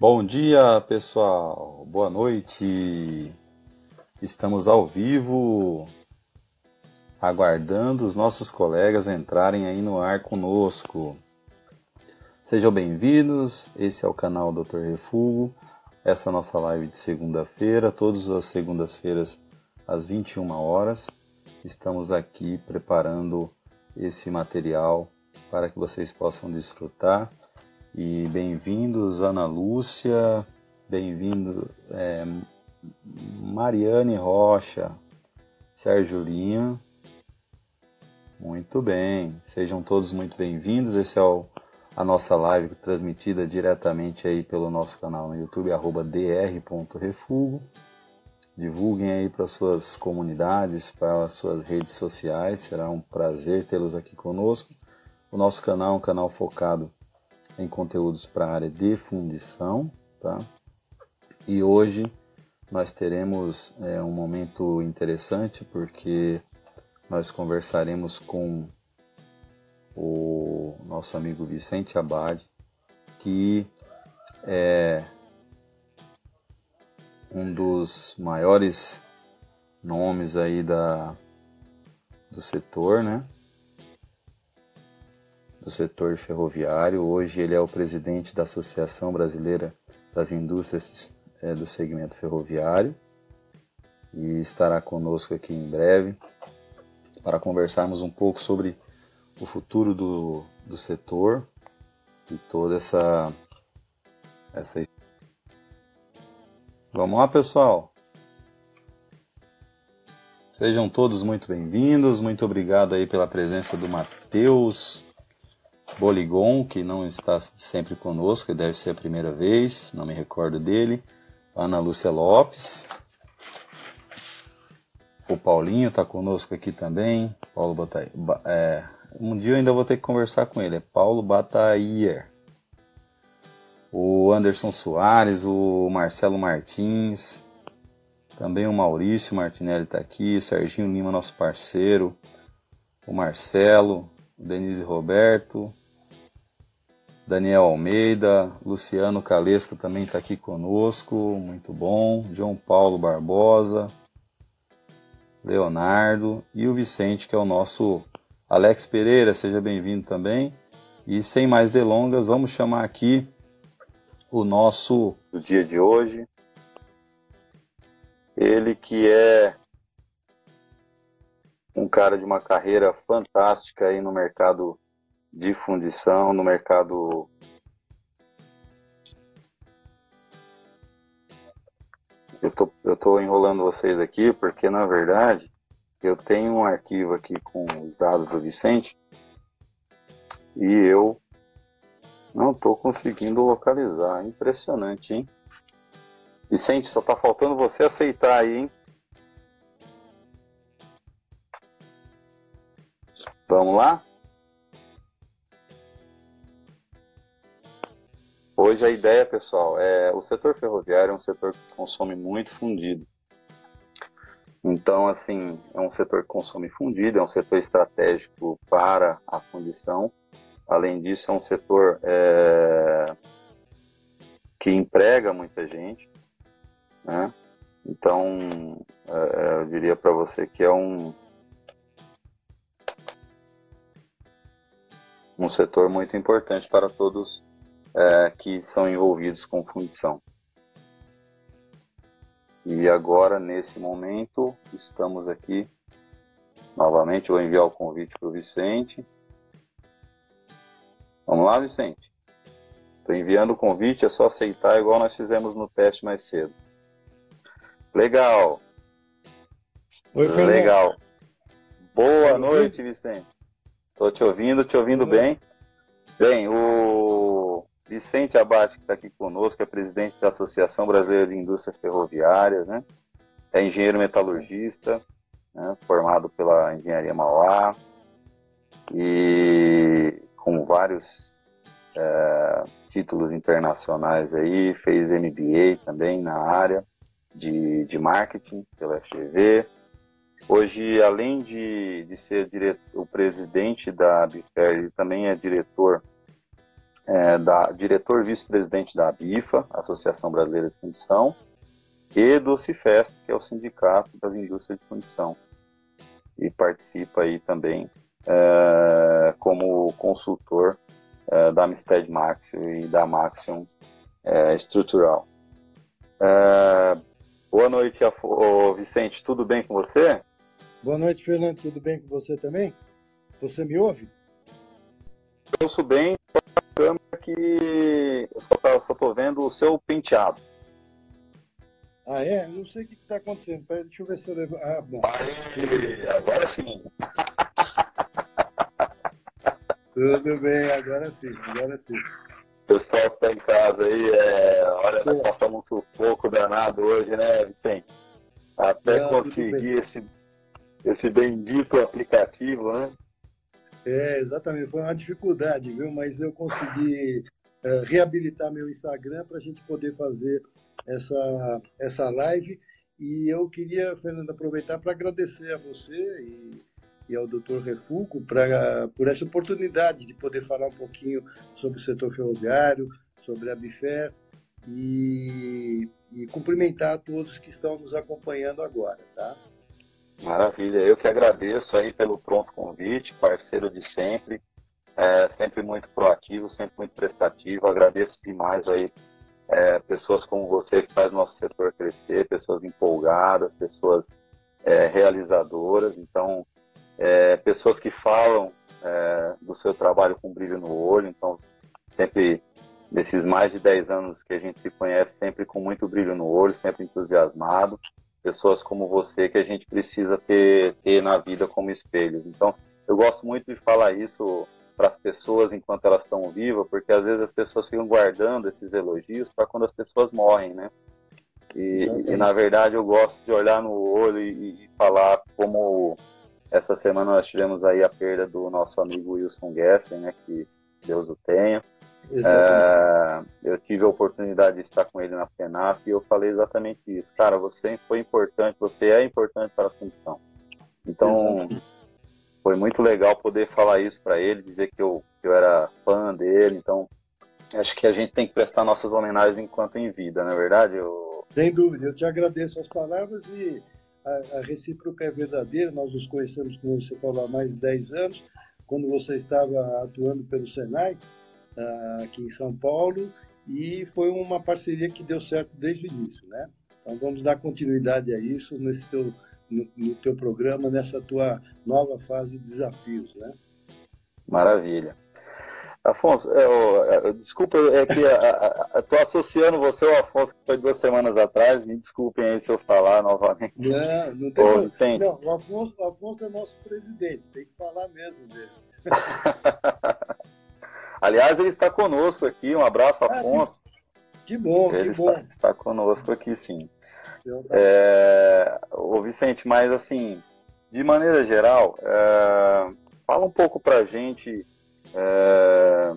Bom dia, pessoal. Boa noite. Estamos ao vivo, aguardando os nossos colegas entrarem aí no ar conosco. Sejam bem-vindos. Esse é o canal Dr. Refugo. Essa é nossa live de segunda-feira, todas as segundas-feiras às 21 horas. Estamos aqui preparando esse material para que vocês possam desfrutar e bem-vindos, Ana Lúcia, bem-vindo, é, Mariane Rocha, Sérgio Lima. Muito bem, sejam todos muito bem-vindos. Esse é o, a nossa live transmitida diretamente aí pelo nosso canal no YouTube, arroba dr.refugo. Divulguem aí para suas comunidades, para suas redes sociais. Será um prazer tê-los aqui conosco. O nosso canal é um canal focado em conteúdos para a área de fundição, tá? E hoje nós teremos é, um momento interessante porque nós conversaremos com o nosso amigo Vicente Abad, que é um dos maiores nomes aí da, do setor, né? Do setor ferroviário. Hoje ele é o presidente da Associação Brasileira das Indústrias é, do Segmento Ferroviário e estará conosco aqui em breve para conversarmos um pouco sobre o futuro do, do setor e toda essa, essa. Vamos lá, pessoal! Sejam todos muito bem-vindos, muito obrigado aí pela presença do Matheus Boligon, que não está sempre conosco, deve ser a primeira vez, não me recordo dele. Ana Lúcia Lopes. O Paulinho está conosco aqui também. Paulo Bataia. É, um dia eu ainda vou ter que conversar com ele. É Paulo Bataia. O Anderson Soares, o Marcelo Martins. Também o Maurício Martinelli está aqui. Serginho Lima, nosso parceiro. O Marcelo. O Denise Roberto. Daniel Almeida, Luciano Calesco também está aqui conosco, muito bom. João Paulo Barbosa, Leonardo e o Vicente, que é o nosso Alex Pereira, seja bem-vindo também. E sem mais delongas, vamos chamar aqui o nosso do dia de hoje. Ele que é um cara de uma carreira fantástica aí no mercado de fundição no mercado eu tô, eu tô enrolando vocês aqui porque na verdade eu tenho um arquivo aqui com os dados do Vicente e eu não estou conseguindo localizar. Impressionante, hein? Vicente, só tá faltando você aceitar aí, hein? Vamos lá? Hoje a ideia, pessoal, é o setor ferroviário é um setor que consome muito fundido. Então, assim, é um setor que consome fundido, é um setor estratégico para a fundição. Além disso, é um setor é, que emprega muita gente, né? Então, é, eu diria para você que é um um setor muito importante para todos é, que são envolvidos com fundição. E agora, nesse momento, estamos aqui novamente. Vou enviar o convite para o Vicente. Vamos lá, Vicente? Estou enviando o convite, é só aceitar, igual nós fizemos no teste mais cedo. Legal. Oi, Fernando. Legal. Boa noite, Vicente. Estou te ouvindo, te ouvindo bem. Bem, o Vicente Abate, que está aqui conosco, é presidente da Associação Brasileira de Indústrias Ferroviárias, né? é engenheiro metalurgista, né? formado pela Engenharia Mauá, e com vários é, títulos internacionais aí, fez MBA também na área de, de marketing pela FGV. Hoje, além de, de ser o presidente da Bifer, ele também é diretor é, da diretor vice-presidente da ABIFA, Associação Brasileira de Fundição, e do Cifesp, que é o Sindicato das Indústrias de Fundição, e participa aí também é, como consultor é, da Amistad Maxion e da Maxion é, Estrutural. É, boa noite, Vicente, tudo bem com você? Boa noite, Fernando, tudo bem com você também? Você me ouve? Eu ouço bem, que eu só estou vendo o seu penteado. Ah, é? Não sei o que está acontecendo. Peraí, deixa eu ver se eu levo. Ah, bom. Aí, agora sim. Tudo bem, agora sim, agora sim. O pessoal que está em casa aí, é... olha, nós passamos um pouco danado hoje, né, Vicente? Até Não, conseguir esse, esse bendito aplicativo, né? É, exatamente. Foi uma dificuldade, viu? Mas eu consegui é, reabilitar meu Instagram para a gente poder fazer essa, essa live. E eu queria, Fernando, aproveitar para agradecer a você e, e ao Dr. Refugo pra, por essa oportunidade de poder falar um pouquinho sobre o setor ferroviário, sobre a Bifer e, e cumprimentar a todos que estão nos acompanhando agora, tá? Maravilha, eu que agradeço aí pelo pronto convite, parceiro de sempre, é, sempre muito proativo, sempre muito prestativo, agradeço demais aí é, pessoas como você que faz nosso setor crescer, pessoas empolgadas, pessoas é, realizadoras, então é, pessoas que falam é, do seu trabalho com brilho no olho, então sempre nesses mais de 10 anos que a gente se conhece, sempre com muito brilho no olho, sempre entusiasmado, pessoas como você que a gente precisa ter, ter na vida como espelhos. Então, eu gosto muito de falar isso para as pessoas enquanto elas estão vivas, porque às vezes as pessoas ficam guardando esses elogios para quando as pessoas morrem, né? E, e, na verdade eu gosto de olhar no olho e, e, falar como essa semana nós tivemos aí a perda do nosso amigo Wilson Gesser, né? Que Deus o tenha. É, eu tive a oportunidade de estar com ele na FENAF e eu falei exatamente isso. Cara, você foi importante, você é importante para a função. Então, Exato. foi muito legal poder falar isso para ele, dizer que eu, que eu era fã dele. Então, acho que a gente tem que prestar nossas homenagens enquanto em vida, não é verdade? Eu... Sem dúvida, eu te agradeço as palavras e a, a recíproca é verdadeira. Nós nos conhecemos, como você falou, há mais de 10 anos, quando você estava atuando pelo Senai aqui em São Paulo e foi uma parceria que deu certo desde o início, né? Então vamos dar continuidade a isso nesse teu, no, no teu programa, nessa tua nova fase de desafios, né? Maravilha. Afonso, eu, é, eu, desculpa, é que estou associando você ao Afonso que foi duas semanas atrás, me desculpem aí se eu falar novamente. Não, não tem Ô, Não, o Afonso, o Afonso é nosso presidente, tem que falar mesmo dele. Aliás, ele está conosco aqui. Um abraço, ah, Afonso. que, bom, ele que bom. Está, está conosco aqui, sim. É, o Vicente, mas assim, de maneira geral, é, fala um pouco para a gente. É,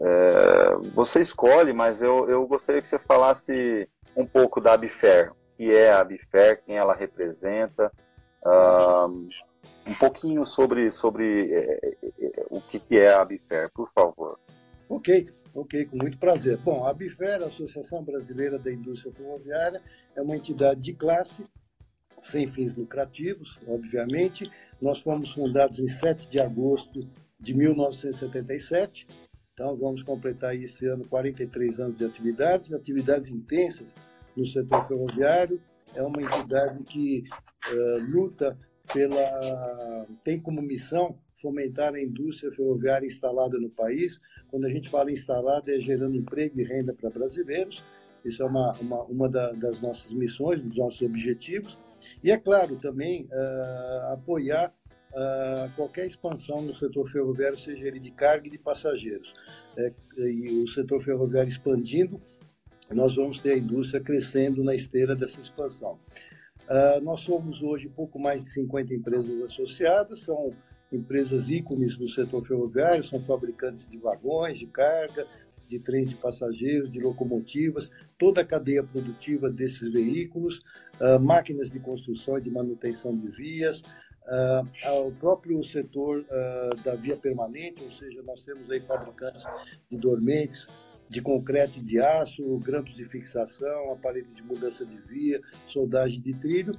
é, você escolhe, mas eu, eu gostaria que você falasse um pouco da Abifer. O que é a Abifer, quem ela representa, um, um pouquinho sobre, sobre é, é, o que, que é a Abifer, por favor. Ok, ok, com muito prazer. Bom, a Abifer, Associação Brasileira da Indústria Ferroviária, é uma entidade de classe, sem fins lucrativos, obviamente. Nós fomos fundados em 7 de agosto de 1977, então vamos completar esse ano 43 anos de atividades, atividades intensas no setor ferroviário. É uma entidade que uh, luta pela tem como missão fomentar a indústria ferroviária instalada no país. Quando a gente fala instalada, é gerando emprego e renda para brasileiros. Isso é uma, uma, uma da, das nossas missões, dos nossos objetivos. E, é claro, também uh, apoiar uh, qualquer expansão no setor ferroviário, seja ele de carga e de passageiros. É, e o setor ferroviário expandindo, nós vamos ter a indústria crescendo na esteira dessa expansão. Uh, nós somos hoje pouco mais de 50 empresas associadas, são empresas ícones do setor ferroviário, são fabricantes de vagões, de carga, de trens de passageiros, de locomotivas, toda a cadeia produtiva desses veículos, uh, máquinas de construção e de manutenção de vias, Uh, o próprio setor da via permanente, ou seja, nós temos aí fabricantes de dormentes de concreto e de aço, grampos de fixação, aparelhos de mudança de via, soldagem de trilho,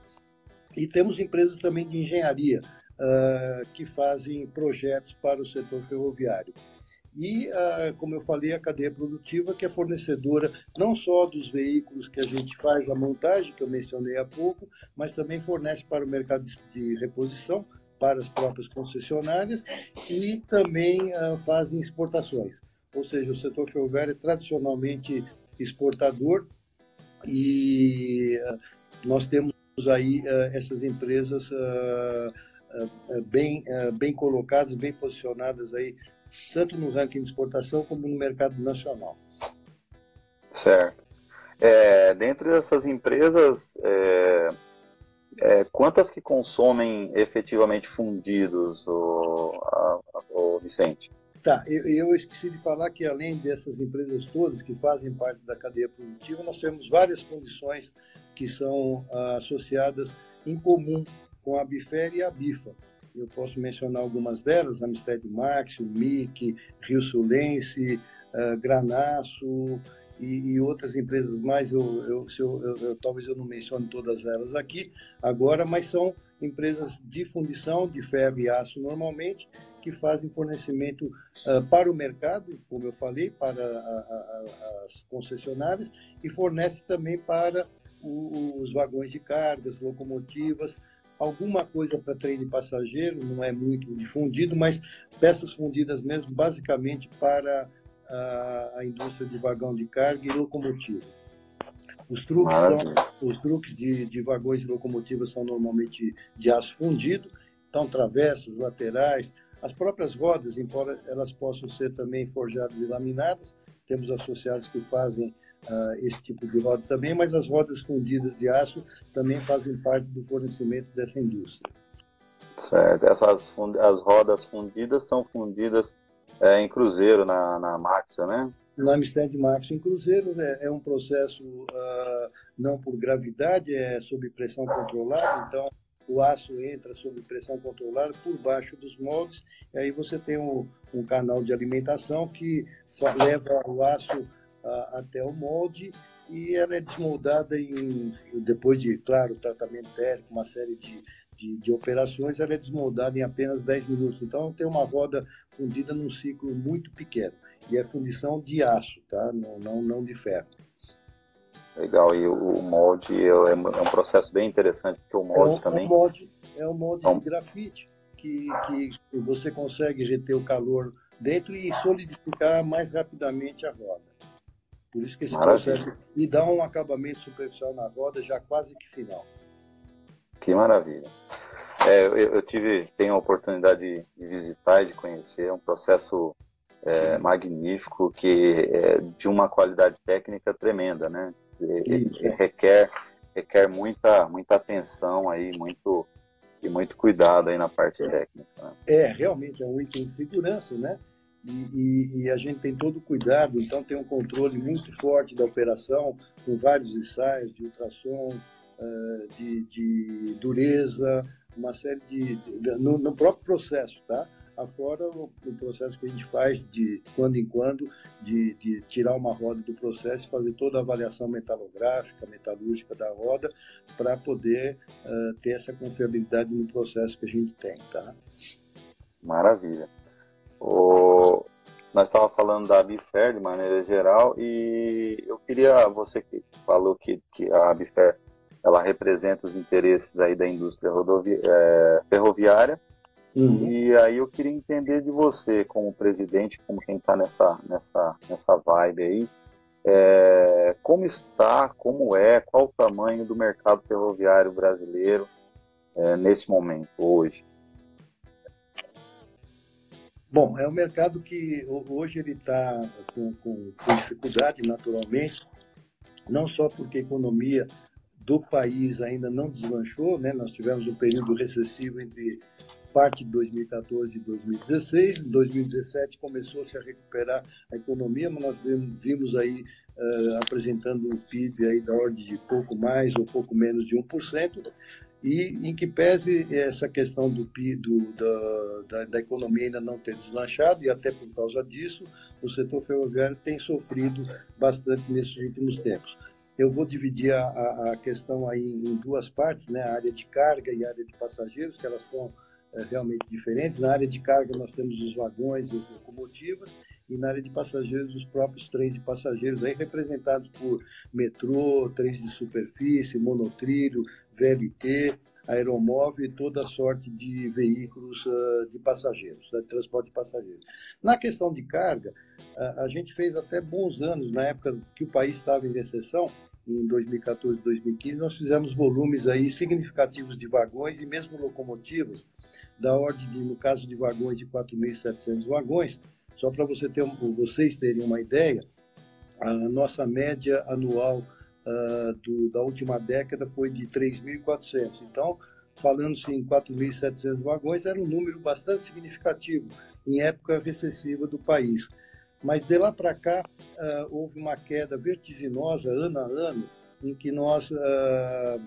e temos empresas também de engenharia uh, que fazem projetos para o setor ferroviário. E, como eu falei, a cadeia produtiva, que é fornecedora não só dos veículos que a gente faz a montagem, que eu mencionei há pouco, mas também fornece para o mercado de reposição, para as próprias concessionárias, e também fazem exportações. Ou seja, o setor ferroviário é tradicionalmente exportador e nós temos aí essas empresas bem, bem colocadas, bem posicionadas aí tanto no ranking de exportação como no mercado nacional. Certo. É, dentre essas empresas, é, é, quantas que consomem efetivamente fundidos, o, a, o Vicente? Tá, eu, eu, esqueci de falar que além dessas empresas todas que fazem parte da cadeia produtiva, nós temos várias condições que são ah, associadas em comum com a Bifer e a Bifa. Eu posso mencionar algumas delas, Amistad Max, MIC, Rio Sulense, uh, Granaço e, e, outras empresas mais. Eu, eu, eu, talvez eu não mencione todas elas aqui agora, mas são empresas de fundição de ferro e aço normalmente que fazem fornecimento uh, para o mercado, como eu falei, para a, a, as concessionárias e fornece também para o, os vagões de cargas, locomotivas, alguma coisa para trem de passageiro, não é muito difundido, mas peças fundidas mesmo, basicamente para a, a indústria de vagão de carga e locomotiva. Os truques, são, os truques de, de vagões e locomotivas são normalmente de aço fundido, então travessas, laterais, as próprias rodas, embora elas possam ser também forjadas e laminadas, temos associados que fazem uh, esse tipo de roda também, mas as rodas fundidas de aço também fazem parte do fornecimento dessa indústria. Certo. Essas as rodas fundidas são fundidas é, em cruzeiro na, na Maxia, né? Na Amistad Maxia em cruzeiro é, é um processo uh, não por gravidade, é sob pressão controlada, então o aço entra sob pressão controlada por baixo dos moldes, e aí você tem um, um canal de alimentação que leva o aço até o molde e ela é desmoldada em, depois de, claro, tratamento térmico, uma série de, de, de, operações, ela é desmoldada em apenas 10 minutos. Então, tem uma roda fundida num ciclo muito pequeno. E é fundição de aço, tá? não, não, não de ferro. Legal, e o molde é, é um processo bem interessante, porque o molde é um, também... É um molde, é um molde então... de grafite, que, que você consegue reter o calor dentro e solidificar mais rapidamente a roda. Por isso que esse Maravilha. processo e dá um acabamento superficial na roda já quase que final. Que maravilha. É, eu, eu, tive, tenho a oportunidade de, de visitar e de conhecer, é um processo é, magnífico que é de uma qualidade técnica tremenda, né? E, requer requer muita muita atenção aí, muito e muito cuidado aí na parte é. técnica. Né? É, realmente é um item de segurança, né? E, e, e, a gente tem todo o cuidado, então tem um controle muito forte da operação, com vários ensaios de ultrassom, uh, de, de, dureza, uma série de. de no, no, próprio processo, tá? Afora o, o, processo que a gente faz de quando em quando, de, de tirar uma roda do processo e fazer toda a avaliação metalográfica, metalúrgica da roda, para poder uh, ter essa confiabilidade no processo que a gente tem, tá? Maravilha. O, nós estávamos falando da Bifer de maneira geral e eu queria, você que falou que, que a Bifer ela representa os interesses aí da indústria é, ferroviária uhum. e aí eu queria entender de você como presidente, como quem está nessa, nessa, nessa vibe aí, é, como está, como é, qual o tamanho do mercado ferroviário brasileiro é, nesse momento, hoje? Bom, é um mercado que hoje ele está com, com, com, dificuldade, naturalmente, não só porque a economia do país ainda não deslanchou, né? nós tivemos um período recessivo entre parte de 2014 e 2016, em 2017 começou-se a recuperar a economia, mas nós vimos aí uh, apresentando um PIB aí da ordem de pouco mais ou pouco menos de 1%, e em que pese essa questão do, do da, da, da, economia ainda não ter deslanchado, e até por causa disso, o setor ferroviário tem sofrido bastante nesses últimos tempos. Eu vou dividir a, a questão aí em duas partes, né? a área de carga e a área de passageiros, que elas são é, realmente diferentes. Na área de carga, nós temos os vagões e as locomotivas, e na área de passageiros, os próprios trens de passageiros, aí representados por metrô, trens de superfície, monotrilho, VLT, aeromóvel e toda sorte de veículos uh, de passageiros, né, de transporte de passageiros. Na questão de carga, a, a gente fez até bons anos, na época que o país estava em recessão, em 2014, 2015, nós fizemos volumes aí significativos de vagões e mesmo locomotivas, da ordem de, no caso de vagões, de 4.700 vagões. Só para você ter, vocês terem uma ideia, a nossa média anual uh, do, da última década foi de 3.400. Então, falando-se em 4.700 vagões, era um número bastante significativo em época recessiva do país. Mas de lá para cá, uh, houve uma queda vertiginosa, ano a ano, em que nós uh,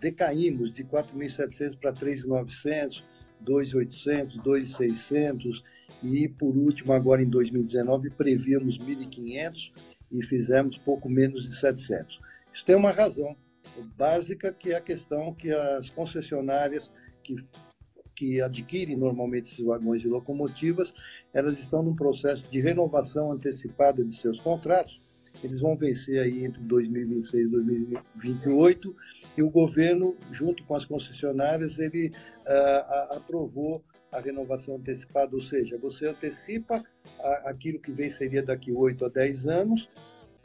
decaímos de 4.700 para 3.900, 2.800, 2.600 e, por último, agora em 2019, prevíamos 1.500 e fizemos pouco menos de 700. Isso tem uma razão básica, que é a questão que as concessionárias que, que adquirem normalmente esses vagões e locomotivas, elas estão num processo de renovação antecipada de seus contratos. Eles vão vencer aí entre 2026 e 2028 e o governo, junto com as concessionárias, ele uh, aprovou a renovação antecipada, ou seja, você antecipa aquilo que venceria daqui 8 a 10 anos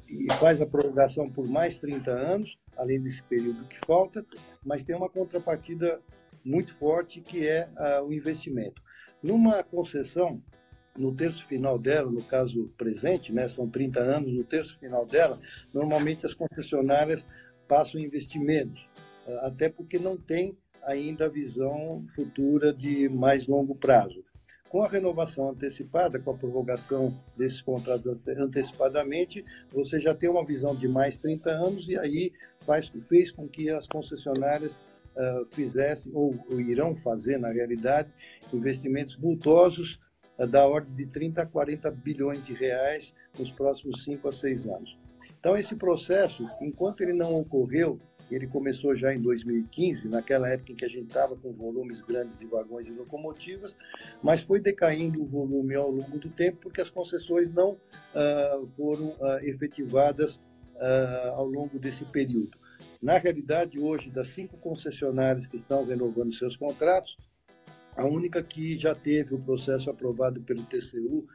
e faz a prorrogação por mais 30 anos, além desse período que falta, mas tem uma contrapartida muito forte que é uh, o investimento. Numa concessão, no terço final dela, no caso presente, né, são 30 anos, no terço final dela, normalmente as concessionárias passam a investir menos, uh, até porque não tem ainda a visão futura de mais longo prazo. Com a renovação antecipada, com a prorrogação desses contratos antecipadamente, você já tem uma visão de mais 30 anos e aí faz, fez com que as concessionárias uh, fizessem, ou, ou, irão fazer, na realidade, investimentos vultosos uh, da ordem de 30 a 40 bilhões de reais nos próximos 5 a 6 anos. Então, esse processo, enquanto ele não ocorreu, ele começou já em 2015, naquela época em que a gente estava com volumes grandes de vagões e locomotivas, mas foi decaindo o volume ao longo do tempo porque as concessões não uh, foram uh, efetivadas uh, ao longo desse período. Na realidade, hoje, das cinco concessionárias que estão renovando seus contratos, a única que já teve o processo aprovado pelo TCU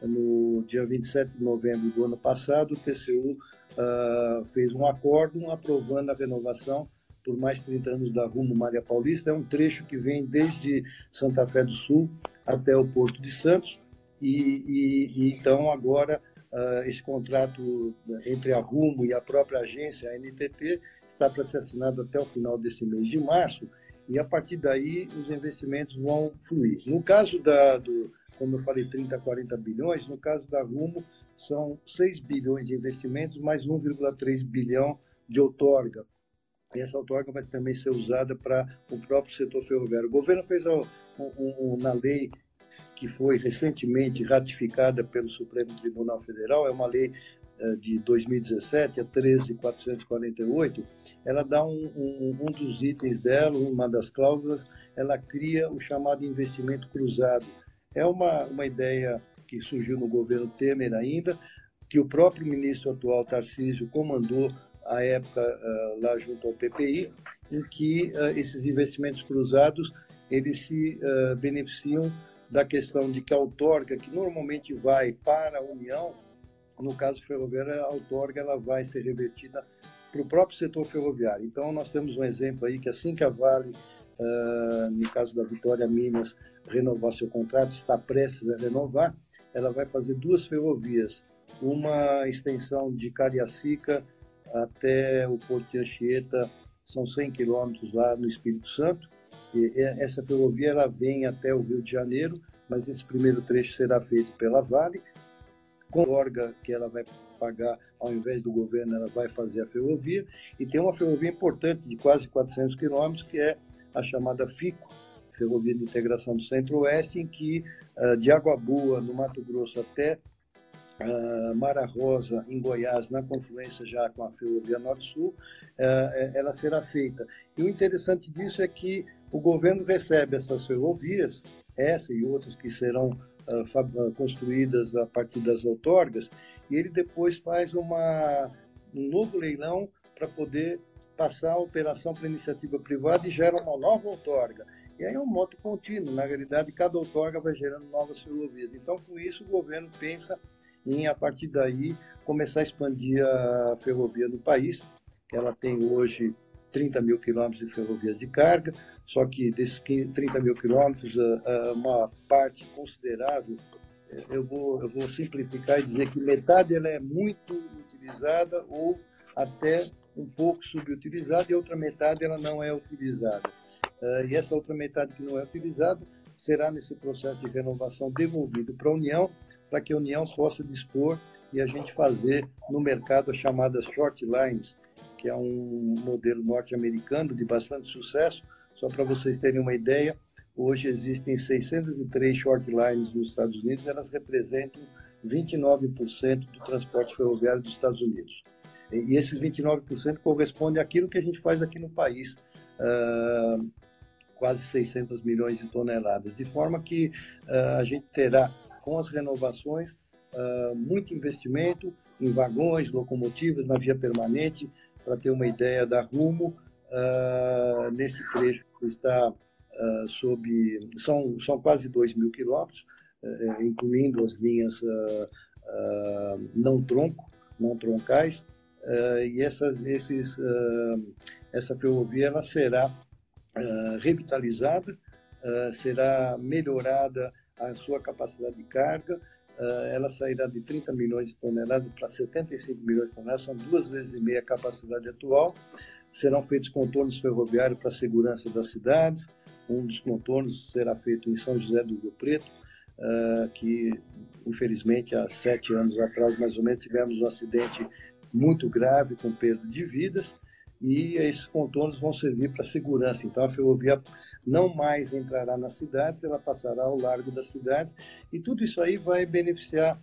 no dia 27 de novembro do ano passado, o TCU uh, fez um acordo aprovando a renovação por mais 30 anos da Rumo Maria Paulista. É um trecho que vem desde Santa Fé do Sul até o Porto de Santos. E, e, e então agora uh, esse contrato entre a Rumo e a própria agência, a NTT, está para ser assinado até o final desse mês de março. E a partir daí os investimentos vão fluir. No caso da, do, como eu falei, 30, 40 bilhões, no caso da Rumo, são 6 bilhões de investimentos, mais 1,3 bilhão de outorga. E essa outorga vai também ser usada para o próprio setor ferroviário. O governo fez na lei que foi recentemente ratificada pelo Supremo Tribunal Federal, é uma lei de 2017, a 13448, ela dá um, um, um dos itens dela, uma das cláusulas, ela cria o chamado investimento cruzado. É uma, uma ideia que surgiu no governo Temer ainda, que o próprio ministro atual, Tarcísio, comandou à época uh, lá junto ao PPI, em que uh, esses investimentos cruzados eles se beneficiam da questão de que a outorga, que normalmente vai para a União, no caso ferroviário, a outorga ela vai ser revertida para o próprio setor ferroviário. Então, nós temos um exemplo aí que assim que a Vale, no caso da Vitória Minas, renovar seu contrato, está prestes a renovar, ela vai fazer duas ferrovias, uma extensão de Cariacica até o Porto de Anchieta, são 100 quilômetros lá no Espírito Santo. E essa ferrovia ela vem até o Rio de Janeiro, mas esse primeiro trecho será feito pela Vale, com orga que ela vai pagar, ao invés do governo, ela vai fazer a ferrovia. E tem uma ferrovia importante de quase 400 quilômetros, que é a chamada FICO, Ferrovia de Integração do Centro-Oeste, em que uh, de Água Boa, no Mato Grosso, até uh, Mara Rosa, em Goiás, na confluência já com a Ferrovia Norte-Sul, uh, ela será feita. E o interessante disso é que o governo recebe essas ferrovias, essa e outras que serão uh, construídas a partir das outorgas, e ele depois faz uma, um novo leilão para poder passar a operação para iniciativa privada e gera uma nova outorga. E aí é um moto contínuo, na realidade, cada outorga vai gerando novas ferrovias. Então, com isso, o governo pensa em, a partir daí, começar a expandir a ferrovia no país. Ela tem hoje 30 mil quilômetros de ferrovias de carga, só que desses 30 mil quilômetros, uma parte considerável, eh, eu vou, eu vou simplificar e dizer que metade ela é muito utilizada ou até um pouco subutilizada e outra metade ela não é utilizada. Eh, e essa outra metade que não é utilizada será nesse processo de renovação devolvido para a União, para que a União possa dispor e a gente fazer no mercado as chamadas short lines, que é um modelo norte-americano de bastante sucesso, só para vocês terem uma ideia, hoje existem 603 short lines nos Estados Unidos, elas representam 29% do transporte ferroviário dos Estados Unidos. E esses 29% correspondem àquilo que a gente faz aqui no país, uh, quase 600 milhões de toneladas, de forma que uh, a gente terá, com as renovações, uh, muito investimento em vagões, locomotivas, na via permanente, para ter uma ideia da rumo, uh, nesse trecho está uh, sob. São, são quase 2 mil quilômetros, uh, incluindo as linhas não tronco, não troncais, e essas, esses, essa ferrovia ela será revitalizada, será melhorada a sua capacidade de carga, ela sairá de 30 milhões de toneladas para 75 milhões de toneladas, são duas vezes e meia a capacidade atual, serão feitos contornos ferroviários para a segurança das cidades. Um dos contornos será feito em São José do Rio Preto, uh, que infelizmente há sete anos atrás, mais ou menos, tivemos um acidente muito grave com perda de vidas e esses contornos vão servir para segurança. Então a ferrovia não mais entrará nas cidades, ela passará ao largo das cidades e tudo isso aí vai beneficiar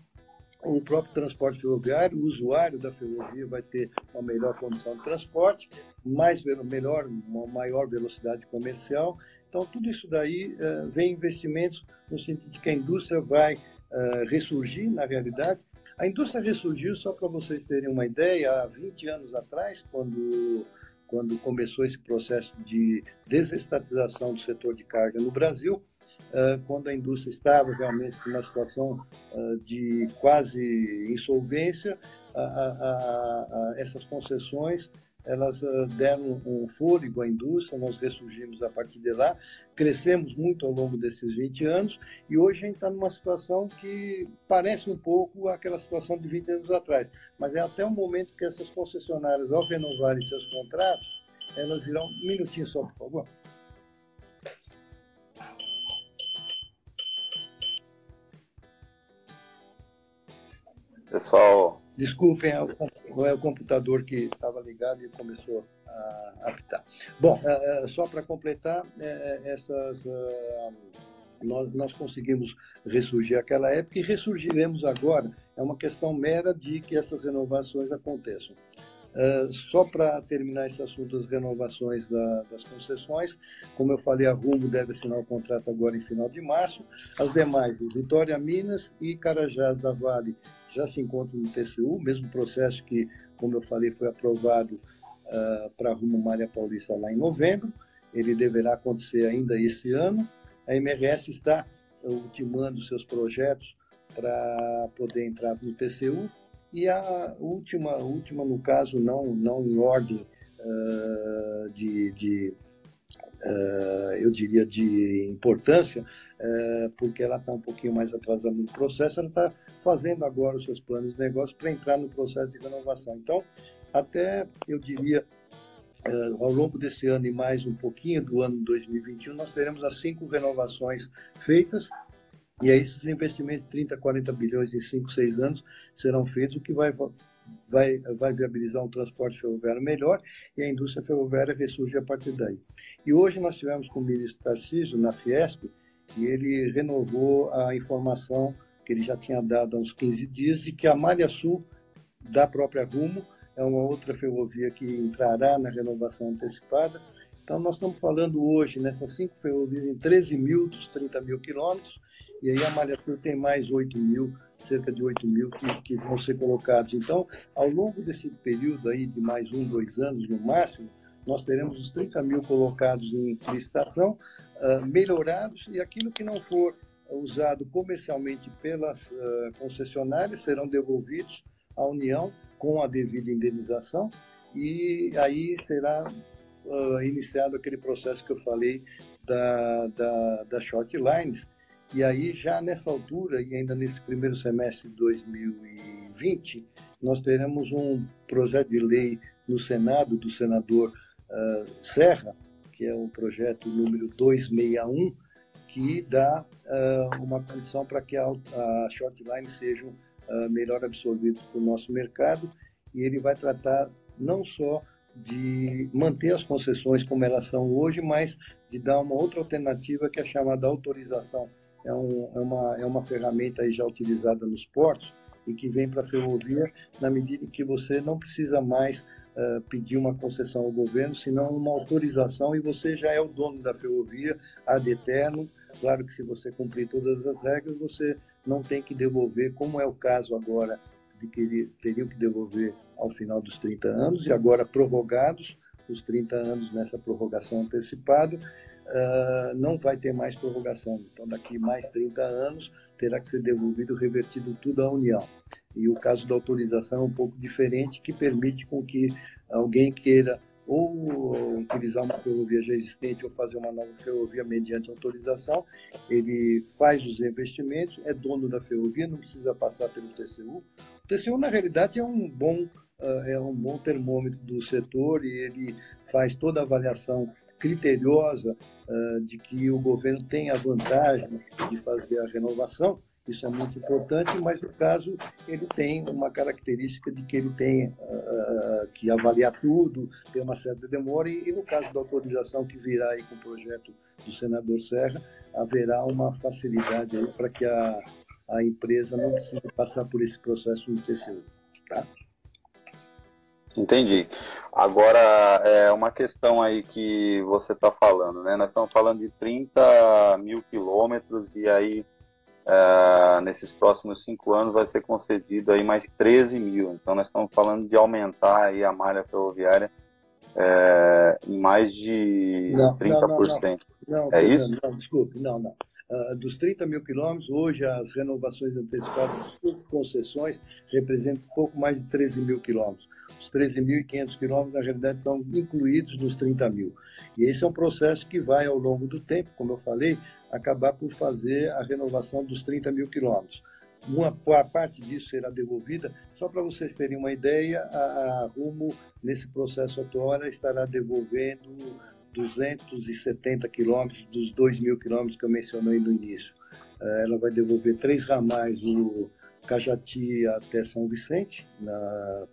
o próprio transporte ferroviário, o usuário da ferrovia vai ter uma melhor condição de transporte, mais melhor, uma maior velocidade comercial. Então, tudo isso daí uh, vem investimentos no sentido de que a indústria vai uh, ressurgir, na realidade. A indústria ressurgiu, só para vocês terem uma ideia, há 20 anos atrás, quando, quando começou esse processo de desestatização do setor de carga no Brasil, quando a indústria estava realmente numa situação uh, de quase insolvência, essas concessões elas deram um fôlego à indústria, nós ressurgimos a partir de lá, crescemos muito ao longo desses 20 anos e hoje a gente está numa situação que parece um pouco aquela situação de 20 anos atrás, mas é até o momento que essas concessionárias, ao renovarem seus contratos, elas irão. Um minutinho só, por favor. Pessoal. Desculpem, é é o computador que estava ligado e começou a apitar. Bom, é, é, só para completar, essas. Nós, nós conseguimos ressurgir aquela época e ressurgiremos agora. É uma questão mera de que essas renovações aconteçam. Só para terminar esse assunto das renovações da, das concessões, como eu falei, a Rumo deve assinar o contrato agora em final de março. As demais, Vitória Minas e Carajás da Vale, já se encontram no TCU, mesmo processo que, como eu falei, foi aprovado uh, para a Rumo Maria Paulista lá em novembro. Ele deverá acontecer ainda esse ano. A MRS está ultimando seus projetos para poder entrar no TCU e a última, última no caso, não, não em ordem uh, de, de uh, eu diria, de importância, uh, porque ela está um pouquinho mais atrasada no processo, ela está fazendo agora os seus planos de negócio para entrar no processo de renovação. Então, até, eu diria, ao longo desse ano e mais um pouquinho do ano 2021, nós teremos as cinco renovações feitas E aí esses investimentos de 30, 40 bilhões em 5, 6 anos serão feitos, o que vai, vai, vai viabilizar um transporte ferroviário melhor e a indústria ferroviária ressurge a partir daí. E hoje nós tivemos com o ministro Tarcísio, na Fiesp, e ele renovou a informação que ele já tinha dado há uns 15 dias de que a Malha Sul da própria Rumo é uma outra ferrovia que entrará na renovação antecipada. Então, nós estamos falando hoje nessas cinco ferrovias em 13 mil dos 30 mil quilômetros, e aí a Malha Sul tem mais 8 mil, cerca de 8 mil que, que vão ser colocados. Então, ao longo desse período aí de mais um, dois anos no máximo, nós teremos os 30 mil colocados em licitação, uh, melhorados, e aquilo que não for usado comercialmente pelas uh, concessionárias serão devolvidos à União com a devida indenização, e aí será uh, iniciado aquele processo que eu falei da, da, da short lines, e aí já nessa altura, e ainda nesse primeiro semestre de 2020, nós teremos um projeto de lei no Senado do senador uh, Serra, que é o projeto número 261, que dá uh, uma condição para que a, a short line sejam uh, melhor para o nosso mercado e ele vai tratar não só de manter as concessões como elas são hoje, mas de dar uma outra alternativa que é a chamada autorização. É, um, é, uma, é uma ferramenta aí já utilizada nos portos e que vem para a ferrovia na medida em que você não precisa mais uh, pedir uma concessão ao governo, senão uma autorização e você já é o dono da ferrovia ad eterno. Claro que se você cumprir todas as regras, você não tem que devolver, como é o caso agora de que teriam que devolver ao final dos 30 anos, e agora prorrogados os 30 anos nessa prorrogação antecipada, uh, não vai ter mais prorrogação. Então, daqui mais 30 anos, terá que ser devolvido, revertido tudo à União. E o caso da autorização é um pouco diferente, que permite com que alguém queira ou utilizar uma ferrovia já existente ou fazer uma nova ferrovia mediante autorização, ele faz os investimentos, é dono da ferrovia, não precisa passar pelo TCU. O TCU, na realidade, é um bom, uh, é um bom termômetro do setor e ele faz toda a avaliação criteriosa uh, de que o governo tem a vantagem de fazer a renovação, isso é muito importante, mas no caso ele tem uma característica de que ele tem uh, que avaliar tudo, tem uma certa demora, e, e, no caso da autorização que virá aí com o projeto do senador Serra, haverá uma facilidade para que a, a empresa não precise passar por esse processo no TCU. Tá? Entendi. Agora, é uma questão aí que você está falando, né? Nós estamos falando de 30 mil quilômetros e aí Uh, nesses próximos cinco anos vai ser concedido aí mais 13 mil. Então nós estamos falando de aumentar aí a malha ferroviária é, em mais de não, 30%. Não, não, não, é isso? Não, desculpe, não, não. Uh, dos 30 mil quilômetros, hoje as renovações antecipadas das concessões representam pouco mais de 13 mil quilômetros. Os 13.500 quilômetros, na realidade, estão incluídos nos 30 mil. E esse é um processo que vai, ao longo do tempo, como eu falei, acabar por fazer a renovação dos 30 mil quilômetros. Uma parte disso será devolvida, só para vocês terem uma ideia, a, a Rumo, nesse processo atual, estará devolvendo 270 quilômetros dos 2 mil quilômetros que eu mencionei no início. Eh, ela vai devolver três ramais no Cajati até São Vicente, na,